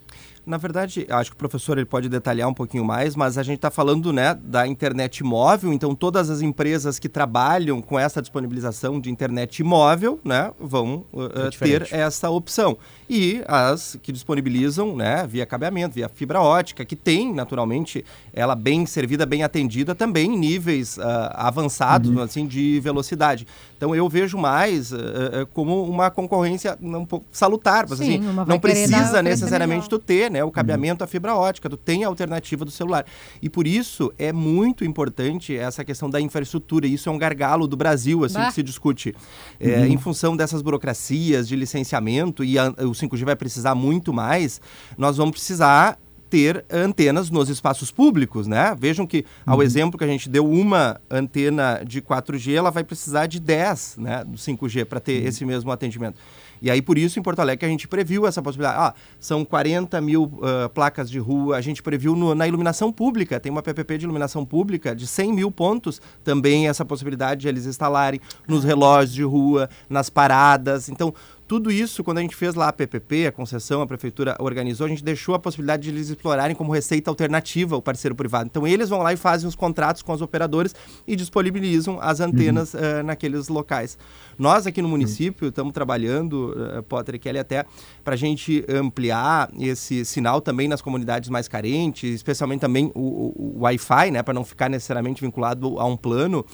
Na verdade, acho que o professor ele pode detalhar um pouquinho mais, mas a gente está falando né, da internet móvel, então todas as empresas que trabalham com essa disponibilização de internet móvel né, vão uh, uh, ter diferente. essa opção. E as que disponibilizam né, via cabeamento, via fibra ótica, que tem, naturalmente, ela bem servida, bem atendida, também em níveis ah, avançados assim, de velocidade. Então eu vejo mais uh, uh, como uma concorrência um pouco salutar, mas, Sim, assim, não precisa necessariamente tu ter, né, o cabeamento à fibra ótica, tu tem a alternativa do celular. E por isso é muito importante essa questão da infraestrutura. Isso é um gargalo do Brasil, assim, Bah. que se discute. É, Em função dessas burocracias de licenciamento, e a- o 5G vai precisar muito mais, nós vamos precisar ter antenas nos espaços públicos, né? Vejam que, ao exemplo que a gente deu uma antena de 4G, ela vai precisar de 10, né, do 5G para ter esse mesmo atendimento. E aí, por isso, em Porto Alegre, a gente previu essa possibilidade. Ah, são 40 mil ah, placas de rua, a gente previu no- na iluminação pública, tem uma PPP de iluminação pública de 100 mil pontos, também essa possibilidade de eles instalarem nos relógios de rua, nas paradas. Então, tudo isso, quando a gente fez lá a PPP, a concessão, a prefeitura organizou, a gente deixou a possibilidade de eles explorarem como receita alternativa o parceiro privado. Então, eles vão lá e fazem os contratos com as operadoras e disponibilizam as antenas ah, naqueles locais. Nós aqui no município estamos trabalhando, uh, Potter e Kelly, até para a gente ampliar esse sinal também nas comunidades mais carentes, especialmente também o, o- o Wi-Fi, né, para não ficar necessariamente vinculado a um plano.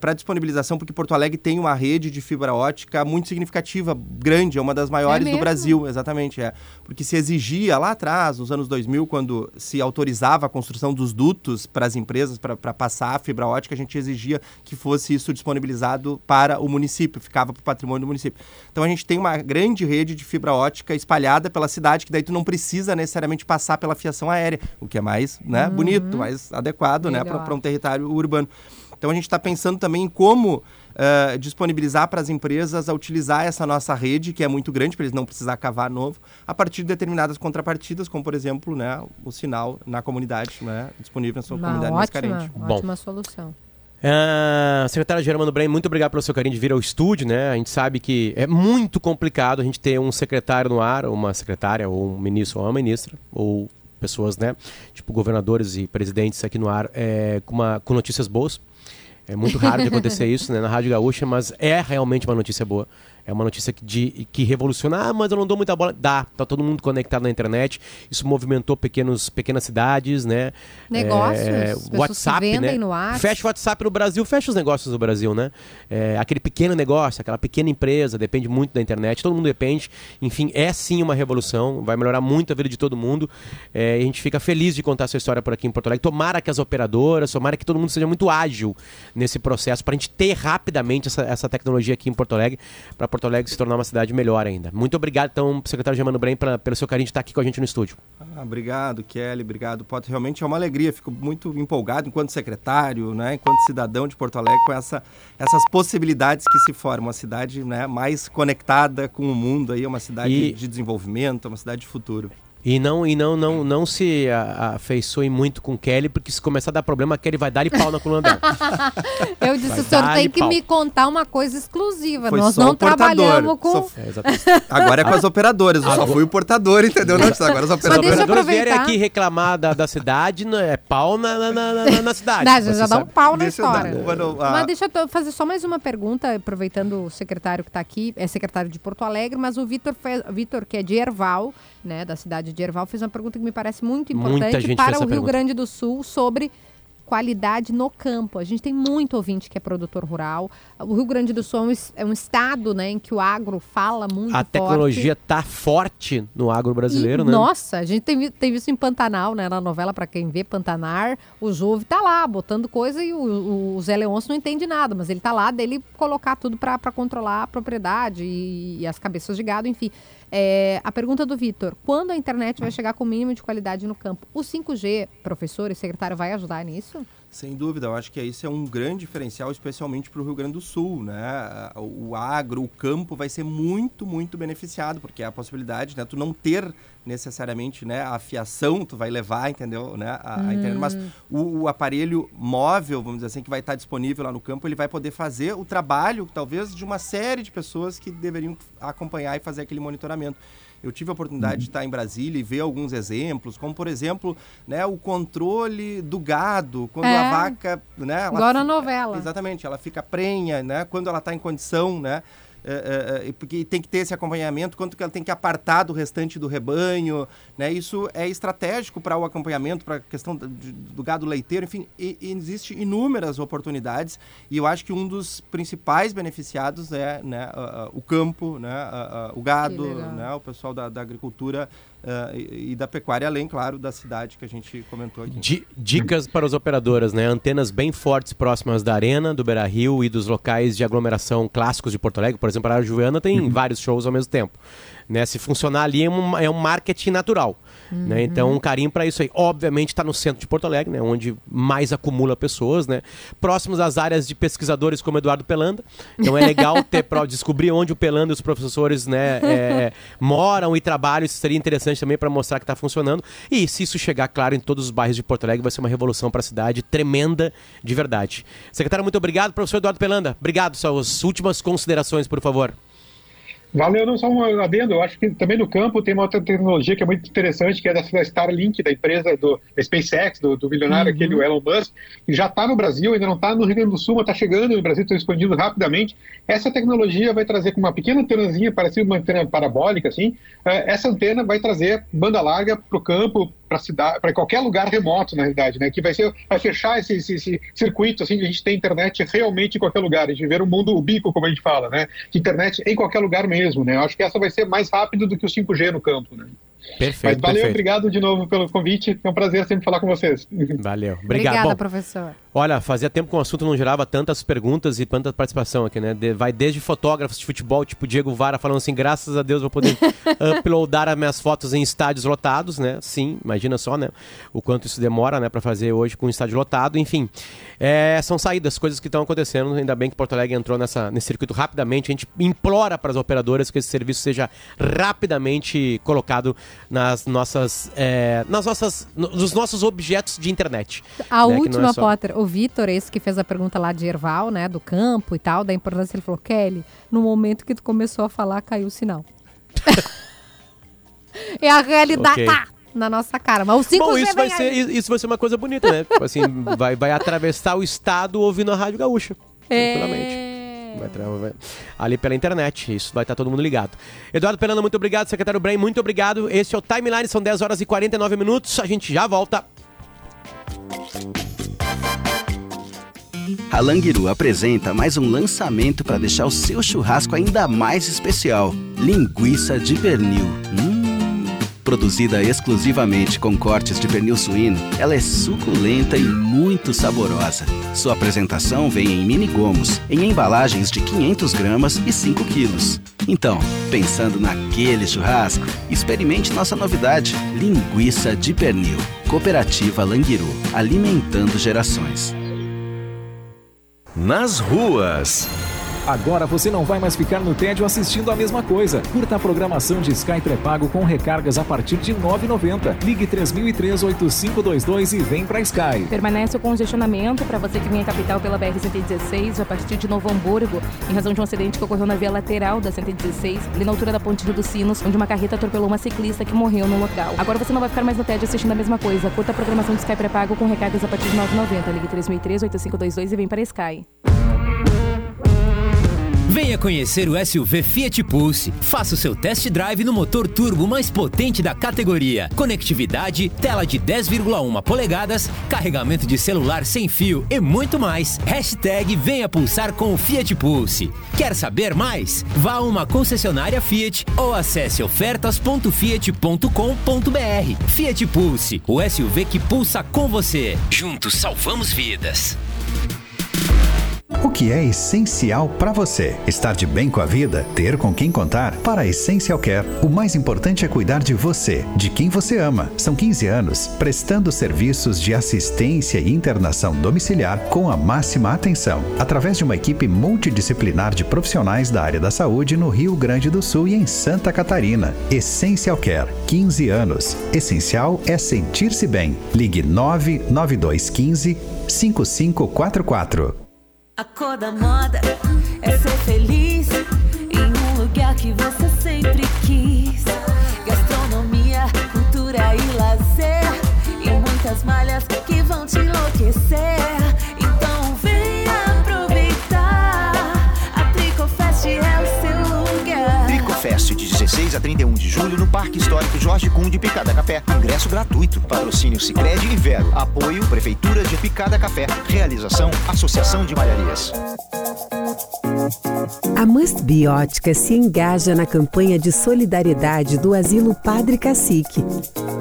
Para disponibilização, porque Porto Alegre tem uma rede de fibra ótica muito significativa, grande, é uma das maiores do mesmo? Brasil, exatamente, é. Porque se exigia lá atrás, nos anos 2000, quando se autorizava a construção dos dutos para as empresas, para passar a fibra ótica, a gente exigia que fosse isso disponibilizado para o município, ficava para o patrimônio do município. Então a gente tem uma grande rede de fibra ótica espalhada pela cidade, que daí tu não precisa necessariamente passar pela fiação aérea, o que é mais né, bonito, mais adequado né, para um território urbano. Então a gente está pensando também em como eh, disponibilizar para as empresas a utilizar essa nossa rede, que é muito grande, para eles não precisar cavar novo, a partir de determinadas contrapartidas, como por exemplo né, o sinal na comunidade, né, disponível na sua Uma comunidade mais ótima, carente. Bom. ótima solução. Ah, secretário Germano Brem, muito obrigado pelo seu carinho de vir ao estúdio, né? A gente sabe que é muito complicado a gente ter um secretário no ar, ou uma secretária, ou um ministro, ou uma ministra, ou pessoas, né? Tipo governadores e presidentes aqui no ar é, com, uma, com notícias boas. É muito raro de acontecer isso né, na Rádio Gaúcha, mas é realmente uma notícia boa. É uma notícia que, de, que revoluciona. Ah, mas eu não dou muita bola. Dá, tá todo mundo conectado na internet. Isso movimentou pequenos, pequenas cidades, né? Negócios, É, WhatsApp, vendem né? no ar. Fecha o WhatsApp no Brasil, fecha os negócios do Brasil, né? É, aquele pequeno negócio, aquela pequena empresa, depende muito da internet, todo mundo depende. Enfim, é sim uma revolução, vai melhorar muito a vida de todo mundo. É, a gente fica feliz de contar essa história por aqui em Porto Alegre. Tomara que as operadoras, tomara que todo mundo seja muito ágil nesse processo, para a gente ter rapidamente essa, essa tecnologia aqui em Porto Alegre, para Porto Alegre se tornar uma cidade melhor ainda. Muito obrigado, então, secretário Germano Brem, pra- pelo seu carinho de estar aqui com a gente no estúdio. Ah, obrigado, Kelly, obrigado, Potter. Realmente é uma alegria, fico muito empolgado enquanto secretário, né, enquanto cidadão de Porto Alegre, com essa, essas possibilidades que se formam. Uma cidade né, mais conectada com o mundo, aí, uma cidade E- de desenvolvimento, uma cidade de futuro. E não, e não, não, não se a- afeiçoe muito com Kelly, porque se começar a dar problema, a Kelly vai dar e pau na coluna dela. [LAUGHS] Eu disse, Vai o senhor dar-lhe tem que pau. me contar uma coisa exclusiva. Foi Nós não trabalhamos com... Só- É, exatamente. Agora é com as [LAUGHS] operadoras, eu só fui o portador, entendeu? Não, agora as Se os deixa operadoras. vierem aqui reclamar da, da cidade, é pau na, na, na, na- na cidade. Dá, já, dá um pau na Deixa eu dar história. no- ah, Mas deixa eu fazer só mais uma pergunta, aproveitando o secretário que está aqui, é secretário de Porto Alegre, mas o Vitor, Vitor, que é de Erval, né, da cidade de Erval, fez uma pergunta que me parece muito importante para o Rio pergunta. Grande do Sul sobre qualidade no campo. A gente tem muito ouvinte que é produtor rural. O Rio Grande do Sul é um, é estado né, em que o agro fala muito A forte. tecnologia tá forte no agro brasileiro, E, né? Nossa, a gente tem, tem visto em Pantanal, né? Na novela, pra quem vê Pantanar, o Jove tá lá botando coisa e o, o Zé Leôncio não entende nada, mas ele tá lá dele colocar tudo pra controlar a propriedade e, e as cabeças de gado, enfim. É, a pergunta do Vitor: quando a internet vai chegar com o mínimo de qualidade no campo? O 5G, professor e secretário, vai ajudar nisso? Sem dúvida, eu acho que isso é um grande diferencial, especialmente para o Rio Grande do Sul, né? O agro, o campo vai ser muito, muito beneficiado, porque é a possibilidade, né? Tu não ter necessariamente, né, a fiação, tu vai levar, entendeu, né, a, a internet, mas o, o aparelho móvel, vamos dizer assim, que vai estar disponível lá no campo, ele vai poder fazer o trabalho, talvez, de uma série de pessoas que deveriam acompanhar e fazer aquele monitoramento. Eu tive a oportunidade de estar em Brasília e ver alguns exemplos, como por exemplo, né, o controle do gado, quando É. a vaca, né, ela na fi- novela. Exatamente, ela fica prenha, né, quando ela está em condição, né, é, é, é, porque tem que ter esse acompanhamento, quanto que ela tem que apartar do restante do rebanho, né, isso é estratégico para o acompanhamento, para a questão do, gado leiteiro, enfim, e, e existe inúmeras oportunidades e eu acho que um dos principais beneficiados é né, o campo, né, o gado, né, o pessoal da, da agricultura ah, e, e da pecuária, além, claro, da cidade que a gente comentou aqui. Di- dicas para os operadoras, né? Antenas bem fortes próximas da arena, do Beira Rio e dos locais de aglomeração clássicos de Porto Alegre. Por exemplo, a Área Juliana tem vários shows ao mesmo tempo. Né? Se funcionar ali é um, é um marketing natural. Né? Então, um carinho para isso aí. Obviamente está no centro de Porto Alegre, né? onde mais acumula pessoas, né? próximos às áreas de pesquisadores como Eduardo Pelanda. Então é legal [LAUGHS] ter para descobrir onde o Pelanda e os professores né, é, moram e trabalham. Isso seria interessante também para mostrar que está funcionando. E se isso chegar, claro, em todos os bairros de Porto Alegre, vai ser uma revolução para a cidade tremenda de verdade. Secretário, muito obrigado. Professor Eduardo Pelanda, obrigado. Suas últimas considerações, por favor. Valeu, não só um adendo. Eu acho que também no campo tem uma outra tecnologia que é muito interessante, que é da Starlink, da empresa do da SpaceX, do, do bilionário aquele, o Elon Musk, que já está no Brasil, ainda não está no Rio Grande do Sul, mas está chegando no Brasil, está expandindo rapidamente. Essa tecnologia vai trazer com uma pequena antenazinha, parecida uma antena parabólica, assim. eh, Essa antena vai trazer banda larga para o campo, para cidade, para qualquer lugar remoto, na realidade, né? Que vai ser, vai fechar esse, esse, esse circuito, assim, de a gente ter internet realmente em qualquer lugar, a gente ver o mundo ubico, como a gente fala, né? De internet em qualquer lugar mesmo, né? Eu acho que essa vai ser mais rápido do que o 5G no campo, né? Perfeito, Mas valeu, perfeito. obrigado de novo pelo convite. É um prazer sempre falar com vocês. Valeu. Obrigado. Obrigada, Bom, professor. Olha, fazia tempo que o assunto não gerava tantas perguntas e tanta participação aqui, né? De- vai desde fotógrafos de futebol, tipo Diego Vara, falando assim: graças a Deus vou poder [LAUGHS] uploadar as minhas fotos em estádios lotados, né? Sim, imagina só, né? O quanto isso demora, né? Pra fazer hoje com um estádio lotado, enfim. É, são saídas, coisas que estão acontecendo. Ainda bem que Porto Alegre entrou nessa, nesse circuito rapidamente. A gente implora para as operadoras que esse serviço seja rapidamente colocado nas nossas, é, nas nossas, no- nos nossos objetos de internet. A né, não é última, só- Potter, o Vitor, esse que fez a pergunta lá de Erval, né, do campo e tal, da importância, ele falou, Kelly, no momento que tu começou a falar, caiu o sinal. [LAUGHS] é a realidade, Ok. tá, na nossa cara. Mas o 5G Bom, isso vai, ser, isso vai ser uma coisa bonita, né? Tipo assim, vai, vai atravessar o estado ouvindo a Rádio Gaúcha. Tranquilamente. É... Vai tra- vai- ali pela internet, isso vai estar todo mundo ligado. Eduardo Pelanda, muito obrigado. Secretário Brain, muito obrigado. Esse é o Timeline, são 10 horas e 49 minutos. A gente já volta. A Languiru apresenta mais um lançamento para deixar o seu churrasco ainda mais especial: linguiça de pernil. Hum. Produzida exclusivamente com cortes de pernil suíno, ela é suculenta e muito saborosa. Sua apresentação vem em mini gomos, em embalagens de 500 gramas e 5 quilos. Então, pensando naquele churrasco, experimente nossa novidade: linguiça de pernil. Cooperativa Languiru, alimentando gerações. Nas ruas. Agora você não vai mais ficar no tédio assistindo a mesma coisa. Curta a programação de Sky pré-pago com recargas a partir de R$ 9,90. Ligue 3003-8522 e vem pra Sky. Permanece o congestionamento para você que vem à capital pela BR-116 a partir de Novo Hamburgo, em razão de um acidente que ocorreu na via lateral da 116, ali na altura da Ponte Rio dos Sinos, onde uma carreta atropelou uma ciclista que morreu no local. Agora você não vai ficar mais no TED assistindo a mesma coisa. Curta a programação de Sky pré-pago com recargas a partir de 9,90. Ligue 3003-8522 e vem para Sky. Venha conhecer o SUV Fiat Pulse. Faça o seu test drive no motor turbo mais potente da categoria. Conectividade, tela de 10,1 polegadas, carregamento de celular sem fio e muito mais. Hashtag Venha Pulsar com o Fiat Pulse. Quer saber mais? Vá a uma concessionária Fiat ou acesse ofertas.fiat.com.br. Fiat Pulse, o SUV que pulsa com você. Juntos salvamos vidas. O que é essencial para você? Estar de bem com a vida? Ter com quem contar? Para a Essential Care, o mais importante é cuidar de você, de quem você ama. São 15 anos prestando serviços de assistência e internação domiciliar com a máxima atenção, através de uma equipe multidisciplinar de profissionais da área da saúde no Rio Grande do Sul e em Santa Catarina. Essential Care, 15 anos. Essencial é sentir-se bem. Ligue 99215 5544. A cor da moda é ser feliz em um lugar que você sempre quis. Gastronomia, cultura e lazer. E muitas malhas que vão te enlouquecer. Parque Histórico Jorge Kuhn de Picada Café. Ingresso gratuito. Patrocínio Sicredi e Vero. Apoio Prefeitura de Picada Café. Realização Associação de Malharias. A Must Biótica se engaja na campanha de solidariedade do Asilo Padre Cacique.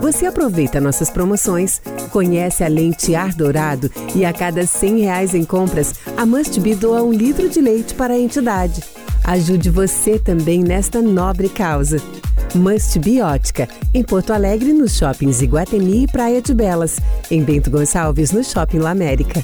Você aproveita nossas promoções, conhece a lente ar dourado e a cada 100 reais em compras, a Must Be doa um litro de leite para a entidade. Ajude você também nesta nobre causa. Must Biótica, em Porto Alegre, nos shoppings Iguatemi e Praia de Belas. Em Bento Gonçalves, no Shopping La América.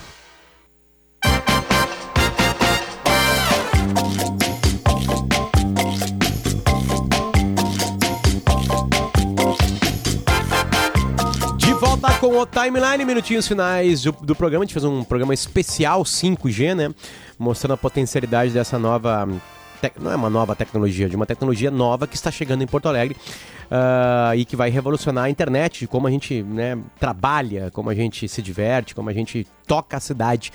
Volta com o Timeline, minutinhos finais do, do programa. A gente fez um programa especial 5G, né? Mostrando a potencialidade dessa nova. Não é uma nova tecnologia, de uma tecnologia nova que está chegando em Porto Alegre ah, e que vai revolucionar a internet, como a gente né, trabalha, como a gente se diverte, como a gente toca a cidade.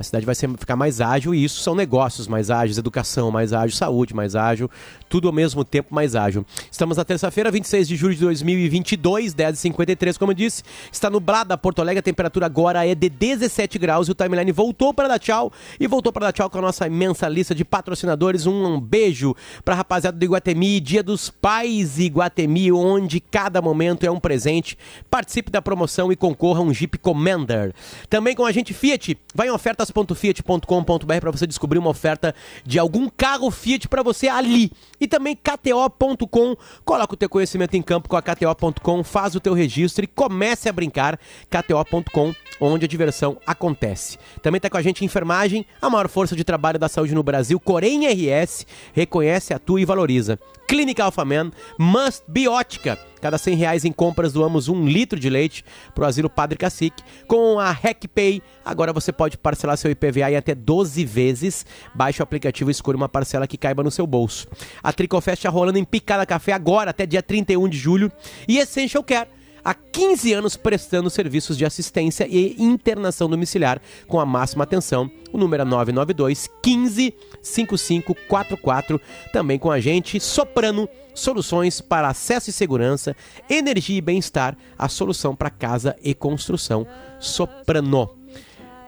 A cidade vai ser, ficar mais ágil e isso são negócios mais ágeis, educação mais ágil, saúde mais ágil, tudo ao mesmo tempo mais ágil. Estamos na terça-feira, 26 de julho de 2022, 10h53, como eu disse. Está nublada Porto Alegre, a temperatura agora é de 17 graus e o timeline voltou para dar tchau e voltou para dar tchau com a nossa imensa lista de patrocinadores. Um, um beijo para a rapaziada do Iguatemi, Dia dos Pais Iguatemi, onde cada momento é um presente. Participe da promoção e concorra a um Jeep Commander. Também com a gente Fiat, vai em ofertas.fiat.com.br para você descobrir uma oferta de algum carro Fiat para você ali. E também KTO.com, coloca o teu conhecimento em campo com a KTO.com, faz o teu registro e comece a brincar. KTO.com, onde a diversão acontece. Também está com a gente Enfermagem, a maior força de trabalho da saúde no Brasil, Corém RS, reconhece, atua e valoriza. Clínica Alphaman, Must Biótica. Cada 100 reais em compras doamos um litro de leite para o Asilo Padre Cacique. Com a RecPay, agora você pode parcelar seu IPVA em até 12 vezes. Baixe o aplicativo e escolha uma parcela que caiba no seu bolso. A Tricofest está rolando em Picada Café agora, até dia 31 de julho. E Essential Care há 15 anos prestando serviços de assistência e internação domiciliar com a máxima atenção. O número é 992 15 5544. Também com a gente, Soprano, soluções para acesso e segurança, energia e bem-estar, a solução para casa e construção. Soprano.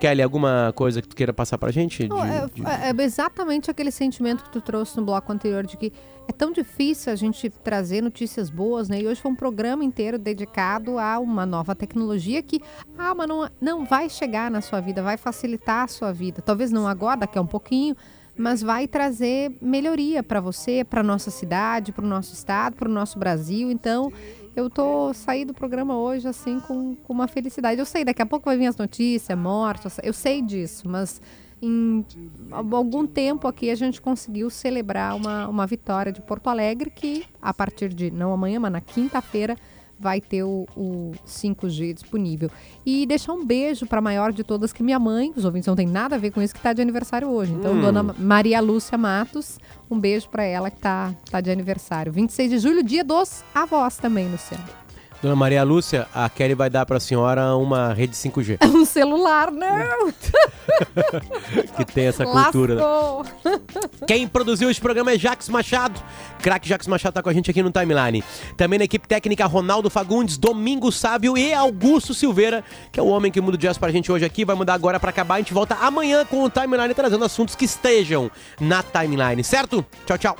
Kelly, alguma coisa que tu queira passar pra gente? Não, é, De- de- é- é exatamente aquele sentimento que tu trouxe no bloco anterior de que é tão difícil a gente trazer notícias boas, né? E hoje foi um programa inteiro dedicado a uma nova tecnologia que, ah, mas não, não vai chegar na sua vida, vai facilitar a sua vida. Talvez não agora, daqui a um pouquinho, mas vai trazer melhoria para você, para nossa cidade, para o nosso estado, para o nosso Brasil. Então, eu tô saí do programa hoje assim com, com uma felicidade. Eu sei, daqui a pouco vai vir as notícias, mortos, eu sei disso, mas em algum tempo aqui a gente conseguiu celebrar uma, uma vitória de Porto Alegre que a partir de, não amanhã, mas na quinta-feira, vai ter o, o 5G disponível. E deixar um beijo para a maior de todas, que minha mãe, os ouvintes não tem nada a ver com isso, que está de aniversário hoje. Então, Hum. dona Maria Lúcia Matos, um beijo para ela que tá, tá de aniversário. 26 de julho, dia dos avós também, Luciano. Dona Maria Lúcia, a Kelly vai dar pra senhora uma rede 5G, [LAUGHS] Um celular, não! [LAUGHS] que tem essa cultura. Lascou! [LAUGHS] Quem produziu esse programa é Jax Machado. Craque Jax Machado tá com a gente aqui no Timeline. Também na equipe técnica Ronaldo Fagundes, Domingo Sábio e Augusto Silveira, que é o homem que muda o jazz pra gente hoje aqui. Vai mudar agora pra acabar. A gente volta amanhã com o Timeline trazendo assuntos que estejam na Timeline, certo? Tchau, tchau.